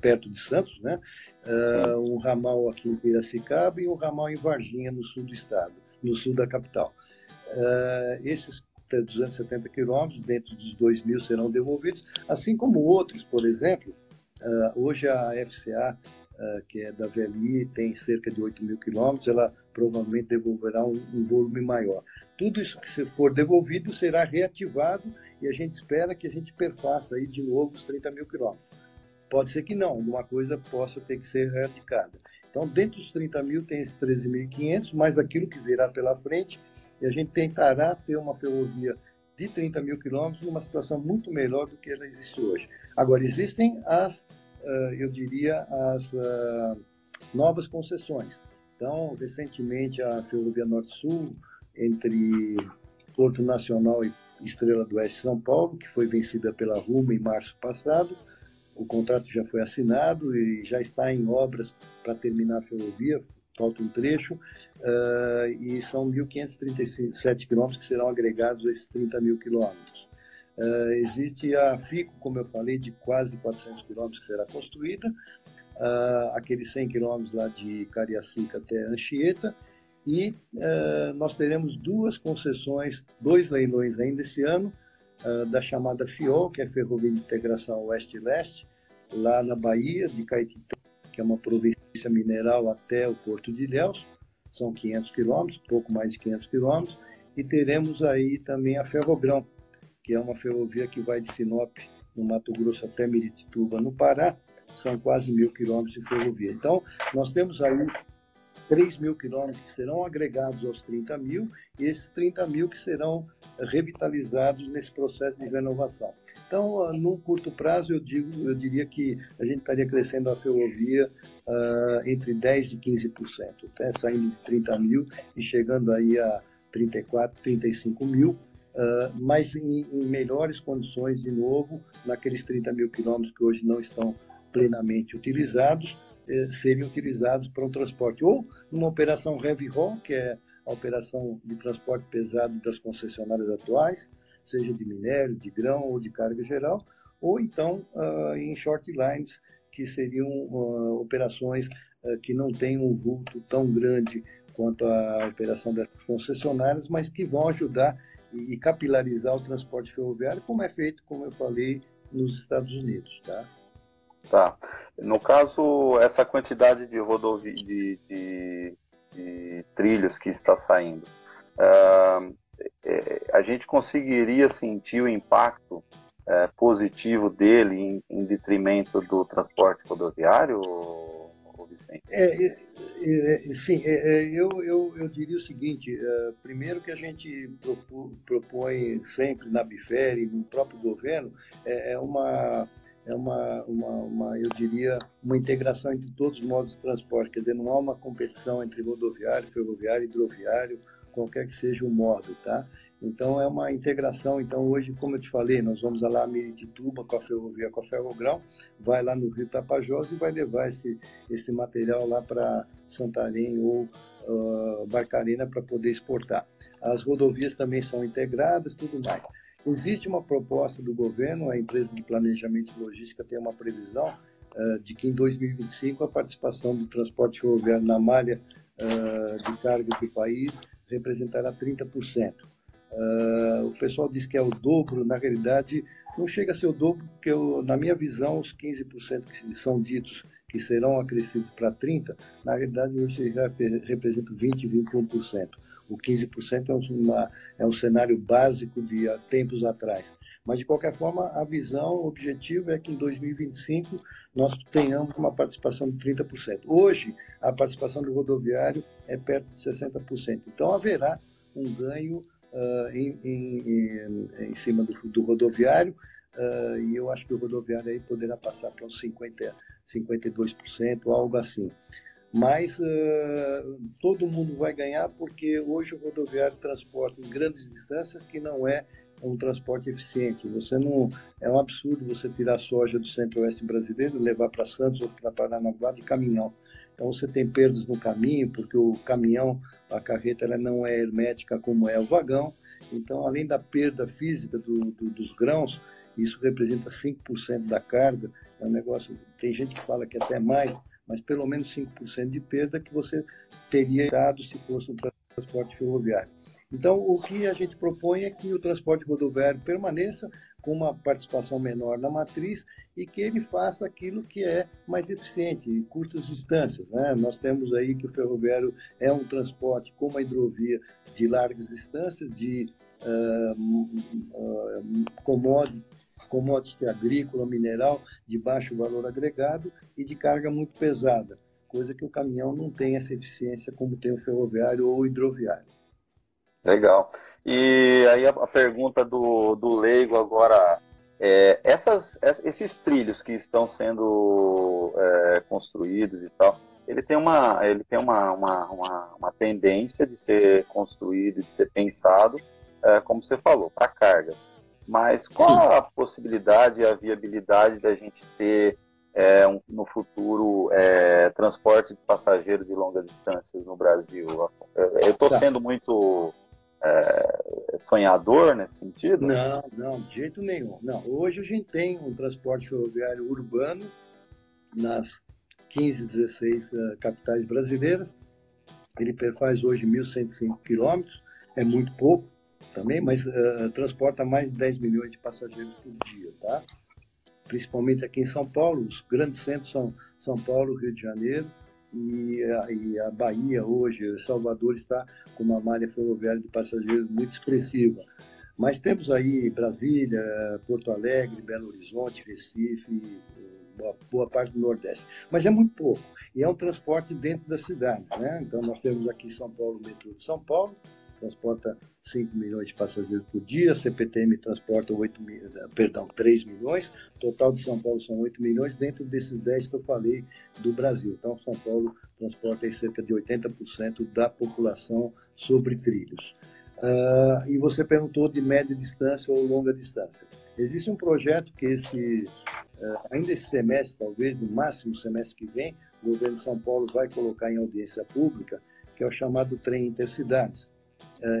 perto de Santos, né? Uh, um ramal aqui em Piracicaba e um ramal em Varginha, no sul do estado no sul da capital. Uh, esses 270 quilômetros, dentro dos 2 mil, serão devolvidos, assim como outros, por exemplo, uh, hoje a FCA, eh, que é da VLI, tem cerca de 8 mil quilômetros, ela provavelmente devolverá um, um volume maior. Tudo isso que for devolvido será reativado e a gente espera que a gente perfaça aí de novo os 30 mil quilômetros. Pode ser que não, alguma coisa possa ter que ser erradicada. Então, dentro dos 30 mil tem esses 13.500, mais aquilo que virá pela frente, e a gente tentará ter uma ferrovia de 30 mil quilômetros numa situação muito melhor do que ela existe hoje. Agora, existem as, uh, eu diria, as uh, novas concessões. Então, recentemente, a Ferrovia Norte-Sul, entre Porto Nacional e Estrela do Oeste São Paulo, que foi vencida pela Rumo em março passado, o contrato já foi assinado e já está em obras para terminar a ferrovia, falta um trecho. uh, e são 1.537 quilômetros que serão agregados a esses 30 mil quilômetros. Uh, existe a FICO, como eu falei, de quase 400 quilômetros que será construída, uh, aqueles 100 quilômetros lá de Cariacica até Anchieta, e nós teremos duas concessões, dois leilões ainda esse ano, da chamada FIOL, que é Ferrovia de Integração Oeste-Leste, lá na Bahia, de Caetité, que é uma província mineral até o Porto de Ilhéus, são 500 quilômetros, pouco mais de 500 quilômetros, e teremos aí também a Ferrogrão, que é uma ferrovia que vai de Sinop, no Mato Grosso, até Miritituba, no Pará, são quase mil quilômetros de ferrovia. Então, nós temos aí 3 mil quilômetros que serão agregados aos 30 mil e esses 30 mil que serão revitalizados nesse processo de renovação. Então, ah, num curto prazo, eu, digo, eu diria que a gente estaria crescendo a ferrovia uh, entre 10% e 15%, até saindo de 30 mil e chegando aí a 34, 35 mil, uh, mas em, em, melhores condições, de novo, naqueles 30 mil quilômetros que hoje não estão plenamente utilizados, serem utilizados para um transporte. Ou numa operação heavy haul, que é a operação de transporte pesado das concessionárias atuais, seja de minério, de grão ou de carga geral, ou então uh, em short lines, que seriam uh, operações uh, que não têm um vulto tão grande quanto a operação das concessionárias, mas que vão ajudar e capilarizar o transporte ferroviário, como é feito, como eu falei, nos Estados Unidos, tá? Tá. No caso, essa quantidade de rodovias, de, de, de, trilhos que está saindo, uh, a gente conseguiria sentir o impacto é, positivo dele em, em, detrimento do transporte rodoviário, Vicente? É, é, é sim, eu, eu, eu diria o seguinte: primeiro que a gente propõe sempre na Bifere, no próprio governo, é, uma é uma, uma, uma, eu diria, uma integração entre todos os modos de transporte, quer dizer, não há uma competição entre rodoviário, ferroviário, hidroviário, qualquer que seja o modo, tá? Então é uma integração. Então hoje, como eu te falei, nós vamos lá a Miritituba com a ferrovia, com a Ferrogrão, vai lá no Rio Tapajós e vai levar esse, esse material lá para Santarém ou uh, Barcarena para poder exportar. As rodovias também são integradas, tudo mais. Existe uma proposta do governo, a empresa de planejamento e logística tem uma previsão uh, de que em 2025 a participação do transporte ferroviário na malha uh, de carga do país representará 30%. Uh, o pessoal diz que é o dobro, na realidade não chega a ser o dobro, porque eu, na minha visão os 15% que são ditos que serão acrescidos para 30%, na realidade hoje já representa 20%, 21%. O 15% é, uma, é um cenário básico de há tempos atrás. Mas, de qualquer forma, a visão, o objetivo é que em 2025 nós tenhamos uma participação de 30%. Hoje, a participação do rodoviário é perto de 60%. Então, haverá um ganho uh, em, em, em, cima do, do rodoviário, uh, e eu acho que o rodoviário aí poderá passar para uns 50, 52%, algo assim. Mas uh, todo mundo vai ganhar porque hoje o rodoviário transporta em grandes distâncias que não é um transporte eficiente. Você não é um absurdo você tirar soja do centro-oeste brasileiro, levar para Santos ou para Paranaguá de caminhão. Então você tem perdas no caminho porque o caminhão, a carreta, ela não é hermética como é o vagão. Então, além da perda física do, do, dos grãos, isso representa 5% da carga. É um negócio. Tem gente que fala que até mais, mas pelo menos 5% de perda que você teria dado se fosse um transporte ferroviário. Então, o que a gente propõe é que o transporte rodoviário permaneça com uma participação menor na matriz e que ele faça aquilo que é mais eficiente, curtas distâncias. Né? Nós temos aí que o ferroviário é um transporte como a hidrovia de largas distâncias, de uh, uh, commodity agrícola, mineral, de baixo valor agregado e de carga muito pesada, coisa que o caminhão não tem essa eficiência como tem o ferroviário ou o hidroviário. Legal. E aí a, pergunta do, do leigo agora, é, essas, esses trilhos que estão sendo é, construídos e tal, ele tem uma, ele tem uma, uma, uma, uma tendência de ser construído, de ser pensado, é, como você falou, para cargas. Mas qual a possibilidade e a viabilidade da gente ter é, um, no futuro é, transporte de passageiros de longas distâncias no Brasil? Eu estou tá. sendo muito é, sonhador nesse sentido? Não, não, de jeito nenhum. Não, hoje a gente tem um transporte ferroviário urbano nas 15, 16 uh, capitais brasileiras. Ele faz hoje 1.105 quilômetros, é muito pouco também, mas uh, transporta mais de 10 milhões de passageiros por dia, tá? Principalmente aqui em São Paulo, os grandes centros são São Paulo, Rio de Janeiro e a, e a Bahia hoje, Salvador está com uma malha ferroviária de passageiros muito expressiva. Mas temos aí Brasília, Porto Alegre, Belo Horizonte, Recife, boa, boa parte do Nordeste. Mas é muito pouco. E é um transporte dentro das cidades. Né? Então, nós temos aqui São Paulo o metrô de São Paulo, transporta 5 milhões de passageiros por dia, a CPTM transporta 8 mil, perdão, 3 milhões, total de São Paulo são 8 milhões, dentro desses 10 que eu falei do Brasil. Então, São Paulo transporta cerca de 80% da população sobre trilhos. Uh, e você perguntou de média distância ou longa distância. Existe um projeto que esse, uh, ainda esse semestre, talvez, no máximo semestre que vem, o governo de São Paulo vai colocar em audiência pública, que é o chamado trem intercidades.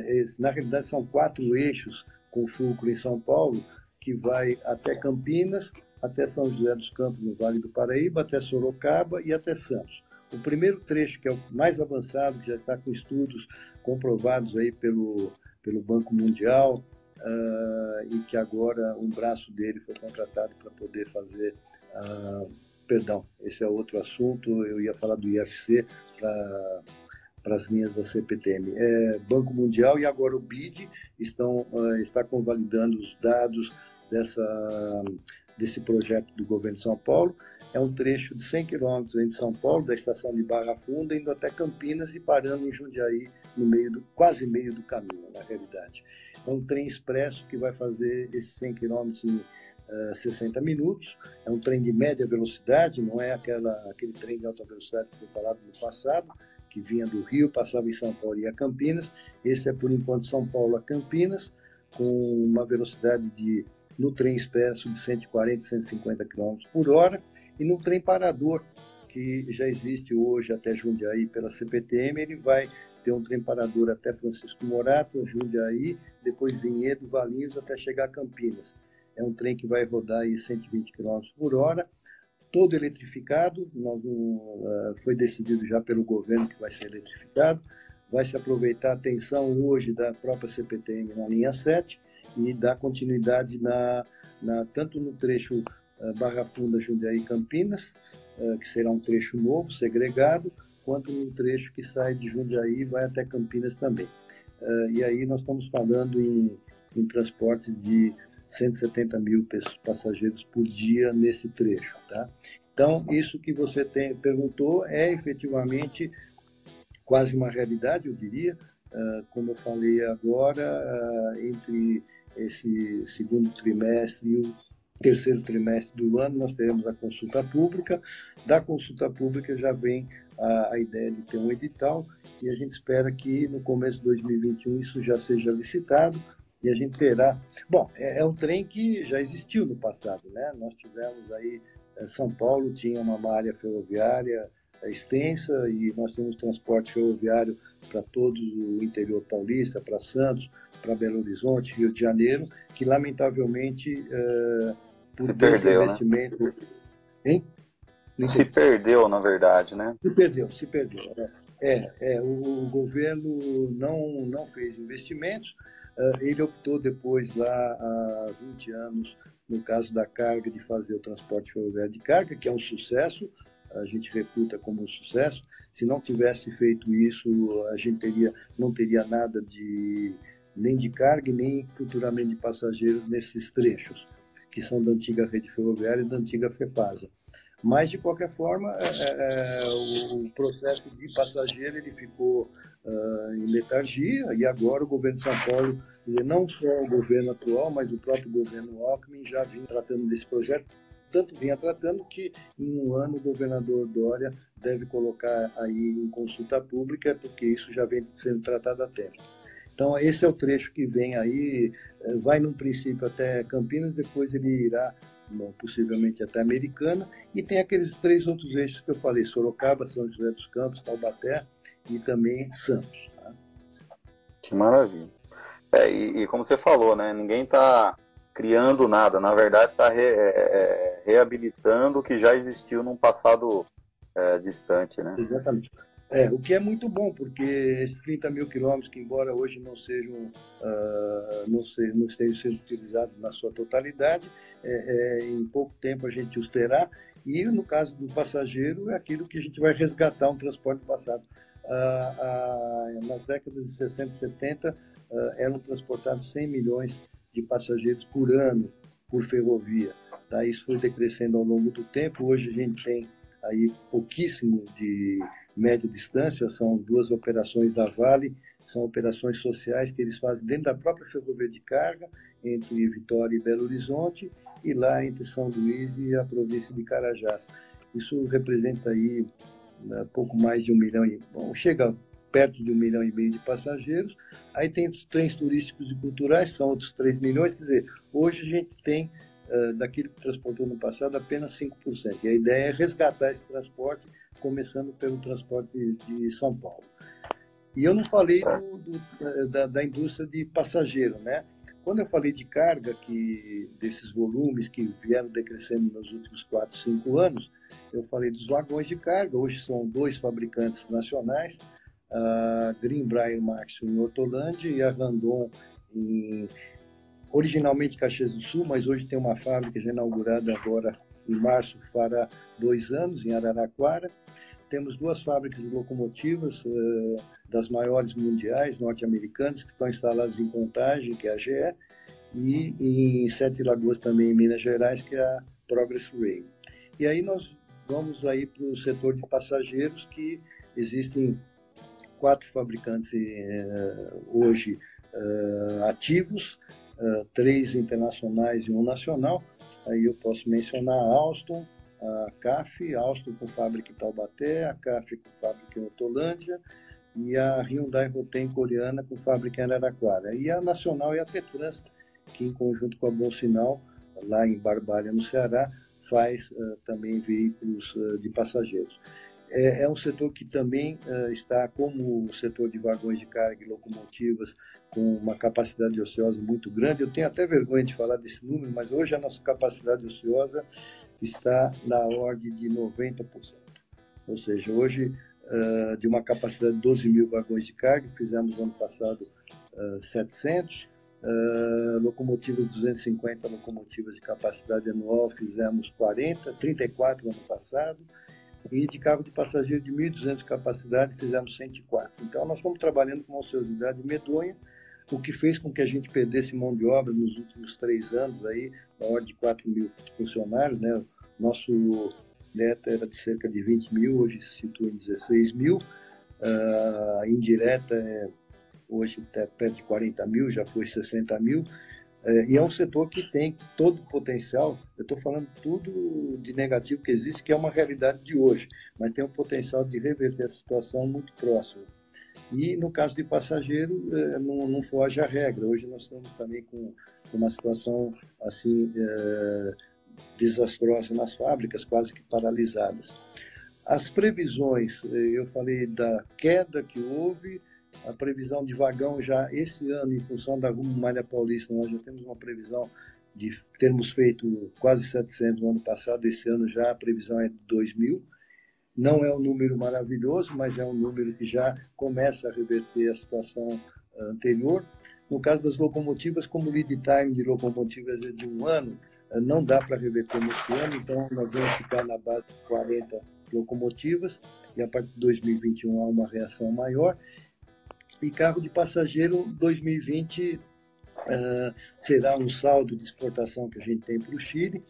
Esse, na realidade, são quatro eixos com fulcro em São Paulo, que vai até Campinas, até São José dos Campos, no Vale do Paraíba, até Sorocaba e até Santos. O primeiro trecho, que é o mais avançado, que já está com estudos comprovados aí pelo, pelo Banco Mundial, uh, e que agora um braço dele foi contratado para poder fazer. Uh, perdão, esse é outro assunto, eu ia falar do IFC para para as linhas da CPTM. É, Banco Mundial e agora o BID estão uh, está convalidando os dados dessa desse projeto do governo de São Paulo é um trecho de 100 quilômetros entre São Paulo, da estação de Barra Funda, indo até Campinas e parando em Jundiaí, no meio do, quase meio do caminho, na realidade. É um trem expresso que vai fazer esses 100 quilômetros em uh, eh, 60 minutos. É um trem de média velocidade, não é aquela, aquele trem de alta velocidade que foi falado no passado, que vinha do Rio, passava em São Paulo e a Campinas. Esse é, por enquanto, São Paulo a Campinas, com uma velocidade de no trem expresso de 140, 150 km por hora e no trem parador, que já existe hoje até Jundiaí pela CPTM, ele vai ter um trem parador até Francisco Morato, Jundiaí, depois Vinhedo, Valinhos, até chegar a Campinas. É um trem que vai rodar aí 120 km por hora, todo eletrificado, nós, uh, foi decidido já pelo governo que vai ser eletrificado, vai se aproveitar a atenção hoje da própria CPTM na linha 7 e dar continuidade na, na tanto no trecho eh, Barra Funda, Jundiaí Campinas, eh, que será um trecho novo, segregado, quanto no trecho que sai de Jundiaí e vai até Campinas também. E aí nós estamos falando em, em transportes de 170 mil passageiros por dia nesse trecho. Tá? Então, isso que você tem, perguntou é efetivamente quase uma realidade, eu diria. como eu falei agora, entre esse segundo trimestre e o terceiro trimestre do ano, nós teremos a consulta pública. Da consulta pública já vem a, a, ideia de ter um edital e a gente espera que no começo de 2021 isso já seja licitado e a gente terá. Bom, é, é um trem que já existiu no passado, né? Nós tivemos aí, eh, São Paulo tinha uma malha ferroviária eh, extensa e nós temos transporte ferroviário para todo o interior paulista, para Santos, para Belo Horizonte, Rio de Janeiro, que lamentavelmente uh, por se perdeu, né? Hein? Se perdeu, na verdade, né? Se perdeu, se perdeu. É, é, é o, governo não, não fez investimentos. Uh, ele optou depois, lá há 20 anos, no caso da carga, de fazer o transporte ferroviário de carga, que é um sucesso, a gente reputa como um sucesso. Se não tivesse feito isso, a gente teria, não teria nada de nem de carga nem futuramente de passageiros nesses trechos que são da antiga rede ferroviária e da antiga FEPASA. Mas, de qualquer forma, é, é, é o processo de passageiro ele ficou uh, em letargia e agora o governo de São Paulo, não só o governo atual, mas o próprio governo Alckmin já vinha tratando desse projeto, tanto vinha tratando que em um ano o governador Dória deve colocar aí em consulta pública, porque isso já vem sendo tratado há tempo. Então, esse é o trecho que vem aí, eh, vai num princípio até Campinas, depois ele irá possivelmente até Americana, e tem aqueles três outros eixos que eu falei, Sorocaba, São José dos Campos, Taubaté e também Santos. Tá? Que maravilha. É, e, e, como você falou, né, ninguém está criando nada, na verdade está re, é, é, reabilitando o que já existiu num passado é, distante. Né? Exatamente. É, o que é muito bom, porque esses 30 mil quilômetros, que embora hoje não sejam, uh, não, se, não estejam sendo utilizados na sua totalidade, é, é, em pouco tempo a gente os terá, e no caso do passageiro, é aquilo que a gente vai resgatar um transporte passado. Uh, uh, nas décadas de 60 e 70, eram transportados 100 milhões de passageiros por ano por ferrovia. Tá? Isso foi decrescendo ao longo do tempo, hoje a gente tem aí pouquíssimo de média distância, são duas operações da Vale, são operações sociais que eles fazem dentro da própria ferrovia de carga, entre Vitória e Belo Horizonte, e lá entre São Luís e a província de Carajás. Isso representa aí né, pouco mais de um milhão e bom, chega perto de um milhão e meio de passageiros. Aí tem os trens turísticos e culturais, são outros 3 milhões. Quer dizer, hoje a gente tem uh, daquilo que transportou no passado apenas 5%. E a ideia é resgatar esse transporte começando pelo transporte de São Paulo. E eu não falei do, do, da, da, indústria de passageiro, né? Quando eu falei de carga, que desses volumes que vieram decrescendo nos últimos 4, 5 anos, eu falei dos vagões de carga. Hoje são dois fabricantes nacionais, a Greenbrier Max em Hortolândia e a Randon em originalmente Caxias do Sul, mas hoje tem uma fábrica já inaugurada agora em março, fará dois anos, em Araraquara. Temos duas fábricas de locomotivas uh, das maiores mundiais norte-americanas que estão instaladas em Contagem, que é a GE, e em Sete Lagoas também em Minas Gerais, que é a Progress Rail. E aí nós vamos aí para o setor de passageiros, que existem quatro fabricantes uh, hoje uh, ativos, três internacionais e um nacional. Aí eu posso mencionar a Alstom, a CAF, Alstom com fábrica em Taubaté, a CAF com fábrica em Otolândia e a Hyundai Rotem coreana com fábrica em Araraquara. E a Nacional e a Tetrans, que em conjunto com a Bom Sinal, lá em Barbalha, no Ceará, faz uh, também veículos uh, de passageiros. É, é, um setor que também uh, está, como o setor de vagões de carga e locomotivas, com uma capacidade ociosa muito grande. Eu tenho até vergonha de falar desse número, mas hoje a nossa capacidade ociosa está na ordem de 90%. Ou seja, hoje, uh, de uma capacidade de 12 mil vagões de carga, fizemos ano passado uh, 700, uh, locomotivas 250 locomotivas de capacidade anual, fizemos 40, 34 ano passado, e de carro de passageiro de 1.200 de capacidade, fizemos 104. Então, nós estamos trabalhando com uma ociosidade medonha, o que fez com que a gente perdesse mão de obra nos últimos três anos, aí, na ordem de 4 mil funcionários. Né? Nosso neto era de cerca de 20 mil, hoje se situa em 16 mil. Uh, indireta é, hoje até perto de 40 mil, já foi 60 mil. É, e é um setor que tem todo o potencial, eu estou falando tudo de negativo que existe, que é uma realidade de hoje, mas tem um potencial de reverter a situação muito próximo. E no caso de passageiro, é, não, não foge à regra. Hoje nós estamos também com uma situação assim é, desastrosa nas fábricas, quase que paralisadas. As previsões, é, eu falei da queda que houve, a previsão de vagão já esse ano, em função da Malha Paulista, nós já temos uma previsão de termos feito quase 700 no ano passado, esse ano já a previsão é de 2 mil. Não é um número maravilhoso, mas é um número que já começa a reverter a situação ah, anterior. No caso das locomotivas, como o lead time de locomotivas é de um ano, ah, não dá para reverter nesse ano, então nós vamos ficar na base de 40 locomotivas e a partir de 2021 há uma reação maior. E carro de passageiro 2020 uh, será um saldo de exportação que a gente tem para o Chile.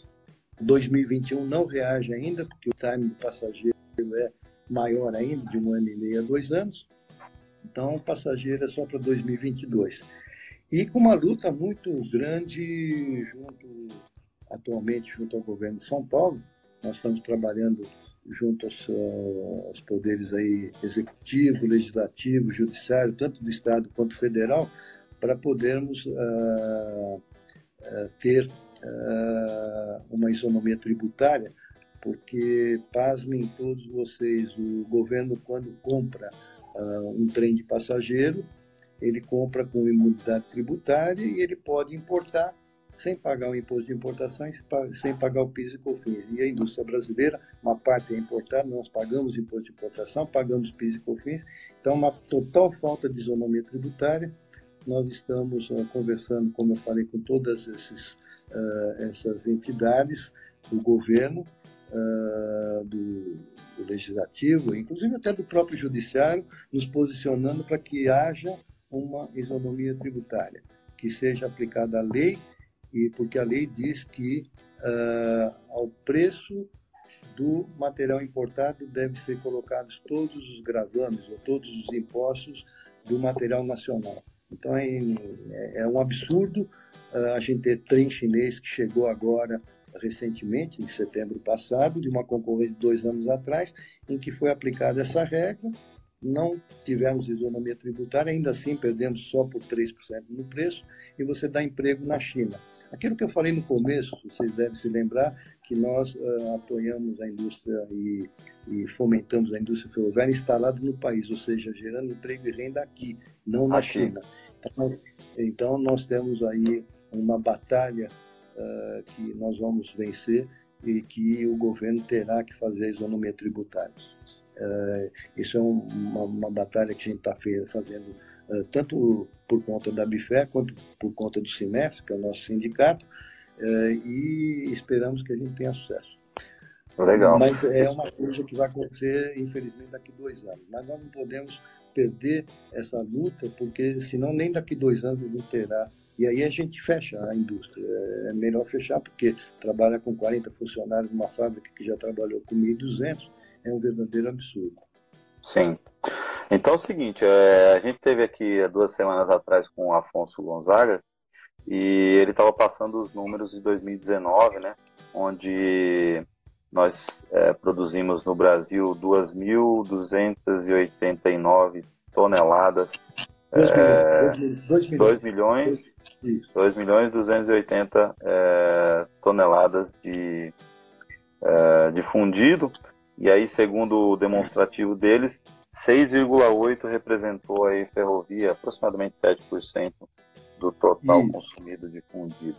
2021 não reage ainda, porque o time de passageiro é maior ainda, de um ano e meio a dois anos. Então, o passageiro é só para 2022. E com uma luta muito grande junto, atualmente, junto ao governo de São Paulo, nós estamos trabalhando junto aos, aos poderes aí executivo, legislativo, judiciário, tanto do estado quanto federal, para podermos uh, uh, ter uh, uma isonomia tributária, porque, pasmem todos vocês, o governo, quando compra um trem de passageiro, ele compra com imunidade tributária e ele pode importar sem pagar o imposto de importação e sem pagar o PIS e COFINS. E a indústria brasileira, uma parte é importada, nós pagamos imposto de importação, pagamos PIS e COFINS, então uma total falta de isonomia tributária. Nós estamos uh, conversando, como eu falei, com todas esses, uh, essas entidades do governo, uh, do, do legislativo, inclusive até do próprio judiciário, nos posicionando para que haja uma isonomia tributária, que seja aplicada a lei e porque a lei diz que uh, ao preço do material importado deve ser colocados todos os gravames ou todos os impostos do material nacional. Então é, é um absurdo uh, a gente ter trem chinês que chegou agora recentemente, em setembro passado, de uma concorrência de dois anos atrás, em que foi aplicada essa regra não tivemos isonomia tributária, ainda assim perdemos só por 3% no preço, e você dá emprego na China. Aquilo que eu falei no começo, vocês devem se lembrar que nós uh, apoiamos a indústria e, e, fomentamos a indústria ferroviária instalada no país, ou seja, gerando emprego e renda aqui, não na aqui. China. Então, então, nós temos aí uma batalha uh, que nós vamos vencer e que o governo terá que fazer a isonomia tributária. Uh, isso é um, uma, uma, batalha que a gente está fazendo tanto por conta da Bifé quanto por conta do CIMEF, que é o nosso sindicato, uh, e esperamos que a gente tenha sucesso. Legal. Mas é uma coisa que vai acontecer, infelizmente, daqui dois anos. Mas nós não podemos perder essa luta, porque senão nem daqui dois anos a gente terá. E aí a gente fecha a indústria. É melhor fechar, porque trabalha com 40 funcionários numa fábrica que já trabalhou com 1.200 é um verdadeiro absurdo. Sim. Então é o seguinte, é, a gente teve aqui duas semanas atrás com o Afonso Gonzaga e ele estava passando os números de 2019, né? Onde nós é, produzimos no Brasil 2.289 toneladas 2 é, milhões, 2 milhões, 2 milhões 280 é, toneladas de, é, de fundido e aí, segundo o demonstrativo deles, 6,8 representou aí ferrovia, aproximadamente 7% do total Isso. consumido de fundido.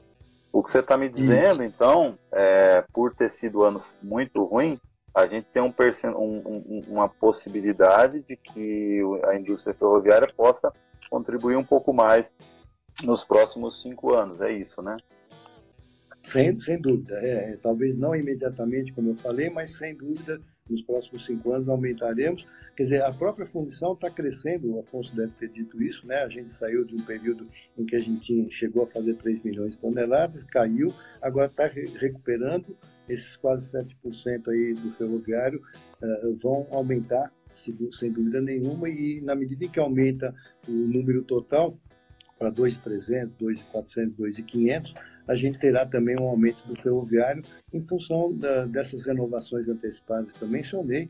O que você está me dizendo, Isso. então, é, por ter sido anos muito ruim, a gente tem um, um, uma possibilidade de que a indústria ferroviária possa contribuir um pouco mais nos próximos cinco anos, é isso, né? Sem, sem dúvida. É, talvez não imediatamente, como eu falei, mas sem dúvida nos próximos cinco anos aumentaremos. Quer dizer, a própria fundição está crescendo, o Afonso deve ter dito isso, né? A gente saiu de um período em que a gente chegou a fazer 3 milhões de toneladas, caiu, agora está re recuperando, esses quase 7% aí do ferroviário uh, vão aumentar, sem dúvida nenhuma, e na medida em que aumenta o número total, para 2.300, 2.400, 2.500, a gente terá também um aumento do ferroviário em função da, dessas renovações antecipadas que eu mencionei.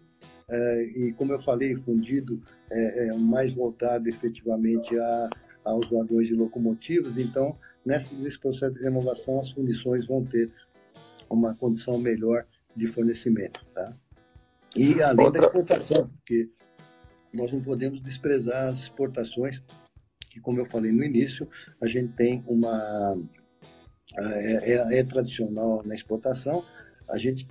É, e, como eu falei, fundido é, é mais voltado efetivamente a, aos vagões e locomotivos. Então, nesse, nesse processo de renovação, as fundições vão ter uma condição melhor de fornecimento. Tá? E além Outra... da exportação, porque nós não podemos desprezar as exportações que, como eu falei no início, a gente tem uma. É, é, é tradicional na exportação, a gente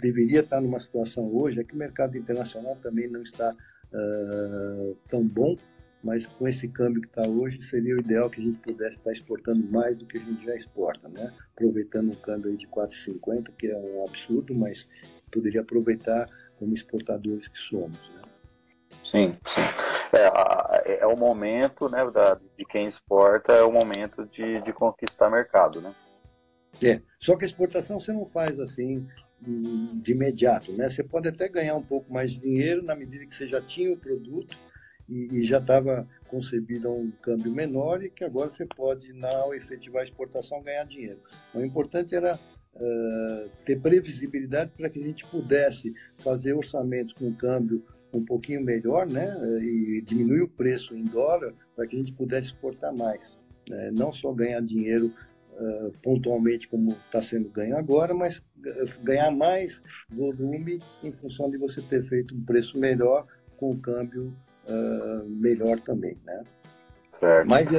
deveria estar numa situação hoje, é que o mercado internacional também não está uh, tão bom, mas com esse câmbio que está hoje, seria o ideal que a gente pudesse estar exportando mais do que a gente já exporta, né? Aproveitando um câmbio aí de 4,50, que é um absurdo, mas poderia aproveitar como exportadores que somos, né? Sim, sim. É, é o momento, né, da, de quem exporta, é o momento de, de conquistar mercado, né? É, só que a exportação você não faz assim de imediato, né? Você pode até ganhar um pouco mais de dinheiro na medida que você já tinha o produto e, e já estava concebido um câmbio menor e que agora você pode, na efetivar a exportação, ganhar dinheiro. O importante era uh, ter previsibilidade para que a gente pudesse fazer orçamentos com câmbio um pouquinho melhor, né, e diminuir o preço em dólar para que a gente pudesse exportar mais, né? não só ganhar dinheiro uh, pontualmente como está sendo ganho agora, mas ganhar mais volume em função de você ter feito um preço melhor com o câmbio uh, melhor também, né? Certo. Mas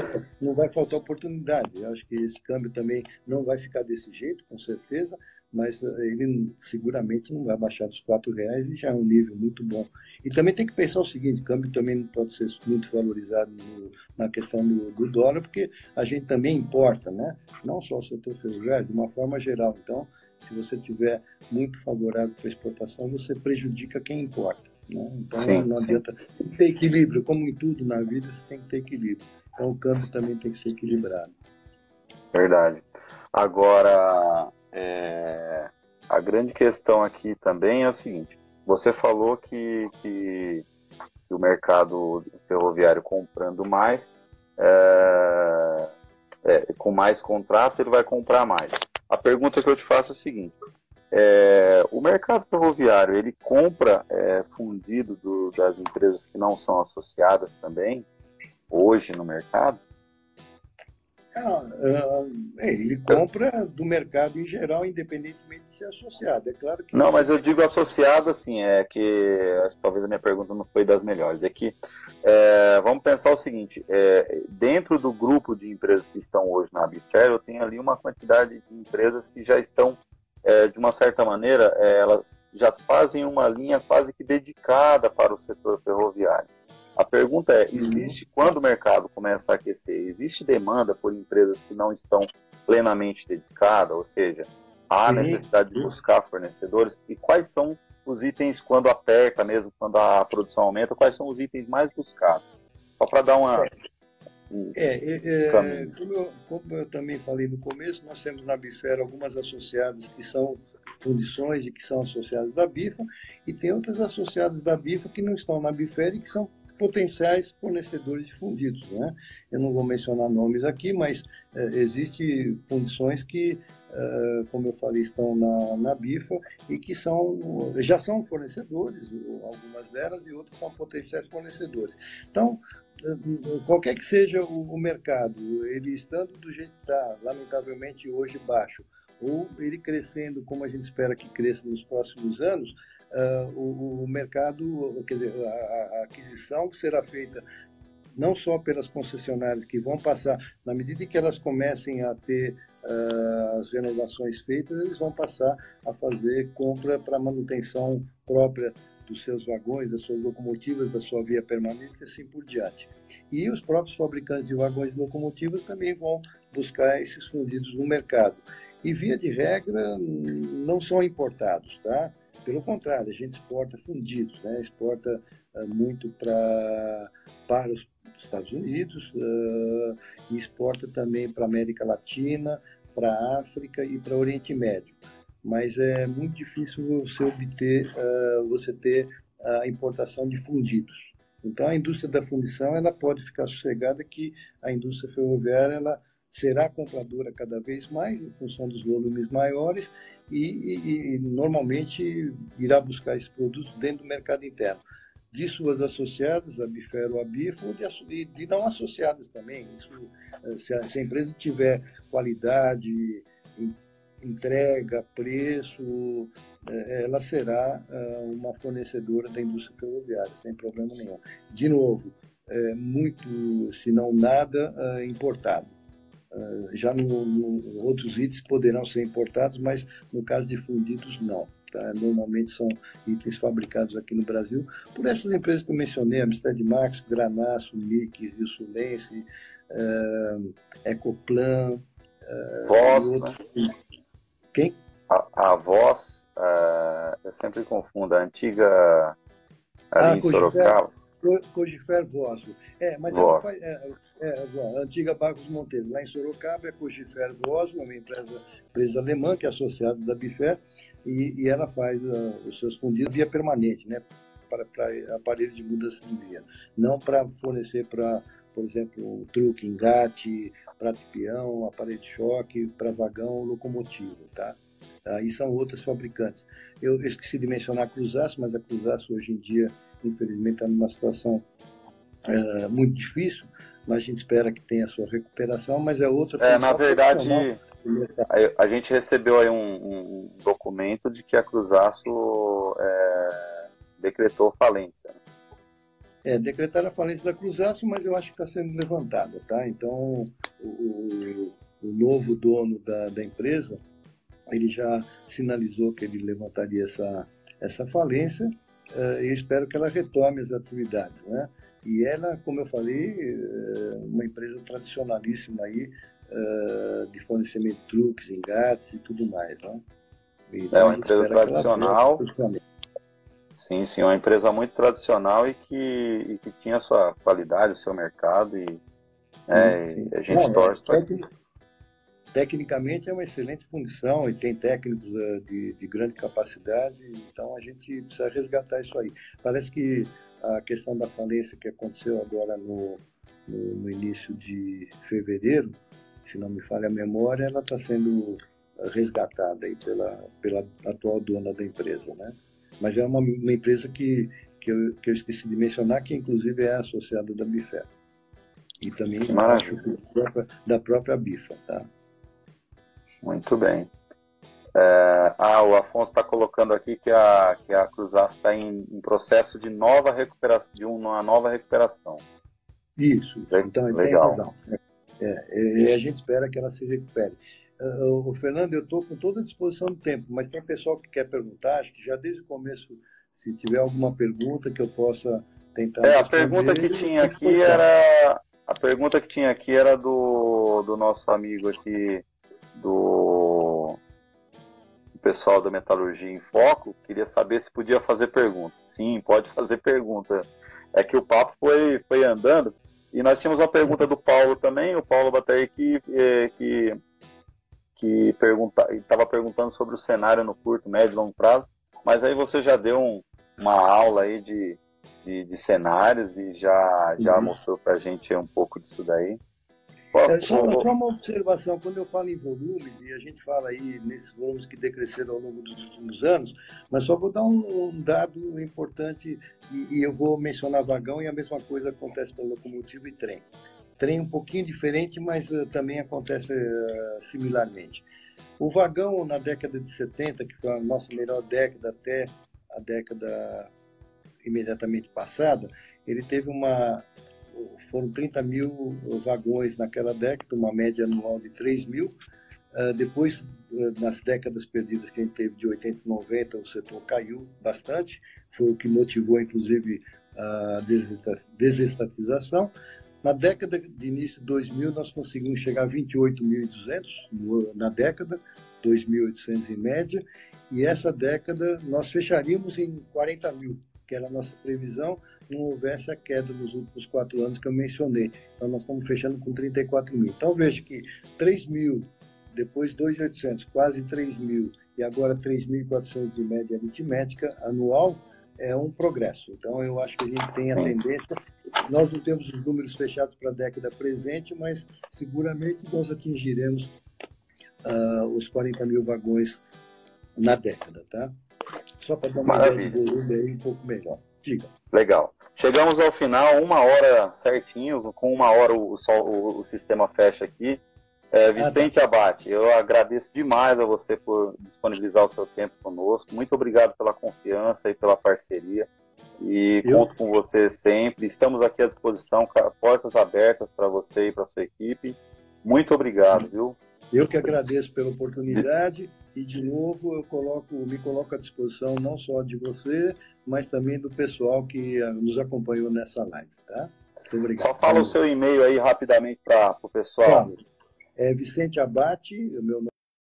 não vai faltar oportunidade. Eu acho que esse câmbio também não vai ficar desse jeito, com certeza, mas ele seguramente não vai baixar dos quatro reais e já é um nível muito bom. E também tem que pensar o seguinte: o câmbio também não pode ser muito valorizado no, na questão do, do, dólar, porque a gente também importa, né? Não só o setor ferroviário, de uma forma geral. Então, se você tiver muito favorável para exportação, você prejudica quem importa. Né? Então sim, não adianta. Tem que ter equilíbrio, como em tudo na vida, você tem que ter equilíbrio. Então o câmbio também tem que ser equilibrado. Verdade. Agora, é... a grande questão aqui também é o seguinte: você falou que, que, que o mercado ferroviário comprando mais, é... É, com mais contrato, ele vai comprar mais. A pergunta que eu te faço é a seguinte: é, o mercado ferroviário ele compra é, fundido do, das empresas que não são associadas também hoje no mercado? Ah, é, ele compra do mercado em geral, independentemente de ser associado. É claro que não, mas eu digo associado assim é que talvez a minha pergunta não foi das melhores. É que é, vamos pensar o seguinte: é, dentro do grupo de empresas que estão hoje na Bifer, eu tenho ali uma quantidade de empresas que já estão é, de uma certa maneira, é, elas já fazem uma linha quase que dedicada para o setor ferroviário. A pergunta é: uhum. existe, quando o mercado começa a aquecer, existe demanda por empresas que não estão plenamente dedicadas, ou seja, há necessidade de buscar fornecedores? E quais são os itens, quando aperta mesmo, quando a produção aumenta, quais são os itens mais buscados? Só para dar uma, é, é, é como, eu, como, eu, também falei no começo, nós temos na Bifera algumas associadas que são fundições e que são associadas da BIFA, e tem outras associadas da BIFA que não estão na Bifera e que são potenciais fornecedores de fundidos. Né? Eu não vou mencionar nomes aqui, mas é, existem fundições que, é, como eu falei, estão na, na BIFA e que são, já são fornecedores, algumas delas, e outras são potenciais fornecedores. Então, qualquer que seja o, o mercado, ele estando do jeito que está, lamentavelmente hoje baixo, ou ele crescendo como a gente espera que cresça nos próximos anos, uh, o, o, mercado, quer dizer, a, a, aquisição será feita não só pelas concessionárias que vão passar, na medida que elas comecem a ter uh, as renovações feitas, eles vão passar a fazer compra para manutenção própria dos seus vagões, das suas locomotivas, da sua via permanente e assim por diante. E os próprios fabricantes de vagões e locomotivas também vão buscar esses fundidos no mercado. E, via de regra, não são importados, tá? Pelo contrário, a gente exporta fundidos, né? exporta uh, muito pra, para os Estados Unidos uh, e exporta também para a América Latina, para a África e para o Oriente Médio mas é muito difícil você obter, uh, você ter a importação de fundidos. Então, a indústria da fundição ela pode ficar sossegada que a indústria ferroviária ela será compradora cada vez mais em função dos volumes maiores e, e, normalmente irá buscar esses produtos dentro do mercado interno de suas associadas, a Bifero, a Bifo, e de, de não associadas também. Isso, eh, se, a, se a empresa tiver qualidade, entrega, preço, é, ela será é, uma fornecedora da indústria ferroviária, sem problema nenhum. De novo, é muito, se não nada, importado. Já no, no, outros itens poderão ser importados, mas no caso de fundidos, não. Tá? Normalmente são itens fabricados aqui no Brasil por essas empresas que eu mencionei, Amistad Max, Granaço, MIC, Rio Sulense, Ecoplan, Voz, outros, né? Quem? A, a voz, uh, eu sempre confundo, a antiga ali ah, em Sorocaba. Cogifer Voz. É, mas ela faz, é, a antiga Bagos Monteiro. Lá em Sorocaba é Cogifer Voz, uma empresa, empresa alemã que é associada da Bifer, e, e ela faz uh, os seus fundidos via permanente, né? Para, para aparelhos de mudança de via. Não para fornecer para, por exemplo, um truque, engate, prato peão, aparelho de choque, para vagão, locomotiva, tá? Aí são outras fabricantes. Eu esqueci de mencionar a Cruzaço, mas a Cruzaço hoje em dia, infelizmente, está numa situação é, muito difícil, mas a gente espera que tenha a sua recuperação, mas é outra É, na verdade, a, a, gente recebeu aí um, um, documento de que a Cruzaço é, decretou falência. É, decretaram a falência da Cruzaço, mas eu acho que está sendo levantada, tá? Então, o, o novo dono da, da empresa, ele já sinalizou que ele levantaria essa, essa falência uh, e espero que ela retome as atividades, né? E ela, como eu falei, é uma empresa tradicionalíssima aí, uh, de fornecimento de truques, engates e tudo mais, né? é uma empresa tradicional. Sim, sim, uma empresa muito tradicional e que, e que tinha sua qualidade, o seu mercado e, é, a gente Não, torce é, tecnic, Tecnicamente é uma excelente função e tem técnicos uh, de, de grande capacidade, então a gente precisa resgatar isso aí. Parece que a questão da falência que aconteceu agora no, no, no início de fevereiro, se não me falha a memória, ela está sendo resgatada aí pela, pela atual dona da empresa, né? Mas é uma, uma empresa que, que eu, que, eu, esqueci de mencionar, que inclusive é associada da Bifé. E também da própria, da própria Bifa, tá? Muito bem. É, ah, o Afonso está colocando aqui que a, que a Cruzaço está em, em, processo de nova recuperação, de uma nova recuperação. Isso, então ele tem razão. É, e a gente espera que ela se recupere. Uh, Fernando, eu estou com toda a disposição do tempo, mas tem pessoal que quer perguntar, acho que já desde o começo, se tiver alguma pergunta que eu possa tentar. É, a pergunta que tinha aqui era. A pergunta que tinha aqui era do, do nosso amigo aqui, do pessoal da Metalurgia em Foco, queria saber se podia fazer pergunta. Sim, pode fazer pergunta. É que o papo foi, foi andando. E nós tínhamos uma pergunta do Paulo também, o Paulo que, eh, que que estava perguntando sobre o cenário no curto, médio e longo prazo, mas aí você já deu um, uma aula aí de, de, de, cenários e já, já uhum. mostrou para a gente um pouco disso daí. É, só, só, uma observação, quando eu falo em volumes, e a gente fala aí nesses volumes que decresceram ao longo dos últimos anos, mas só vou dar um, um dado importante, e, e, eu vou mencionar vagão, e a mesma coisa acontece para locomotiva e trem trem um pouquinho diferente, mas uh, também acontece uh, similarmente. O vagão, na década de 70, que foi a nossa melhor década até a década imediatamente passada, ele teve uma. Foram 30 mil vagões naquela década, uma média anual de 3 mil. Uh, depois, nas décadas perdidas que a gente teve de 80 e 90, o setor caiu bastante, foi o que motivou, inclusive, a desestatização. Na década de início de 2000, nós conseguimos chegar a 28.200 na década, 2.800 em média, e essa década nós fecharíamos em 40 mil, que era a nossa previsão, não houvesse a queda nos últimos quatro anos que eu mencionei. Então, nós estamos fechando com 34 mil. Então, veja que 3 mil, depois 2.800, quase 3 mil, e agora 3.400 de média aritmética anual, é um progresso. Então, eu acho que a gente tem a tendência. Nós não temos os números fechados para a década presente, mas seguramente nós atingiremos uh, os 40 mil vagões na década, tá? Só para dar uma Maravilha. ideia volume aí um pouco melhor. Diga. Legal. Chegamos ao final, uma hora certinho, com uma hora o, o, o sistema fecha aqui. É, Vicente ah, tá. Abate, eu agradeço demais a você por disponibilizar o seu tempo conosco. Muito obrigado pela confiança e pela parceria. E eu... conto com você sempre. Estamos aqui à disposição, portas abertas para você e para sua equipe. Muito obrigado, viu? Eu que agradeço pela oportunidade e de novo eu coloco, me coloco à disposição não só de você, mas também do pessoal que ah, nos acompanhou nessa live, tá? Muito obrigado. Só fala o seu e-mail aí rapidamente para o pessoal. Claro é Vicente Abate, o meu nome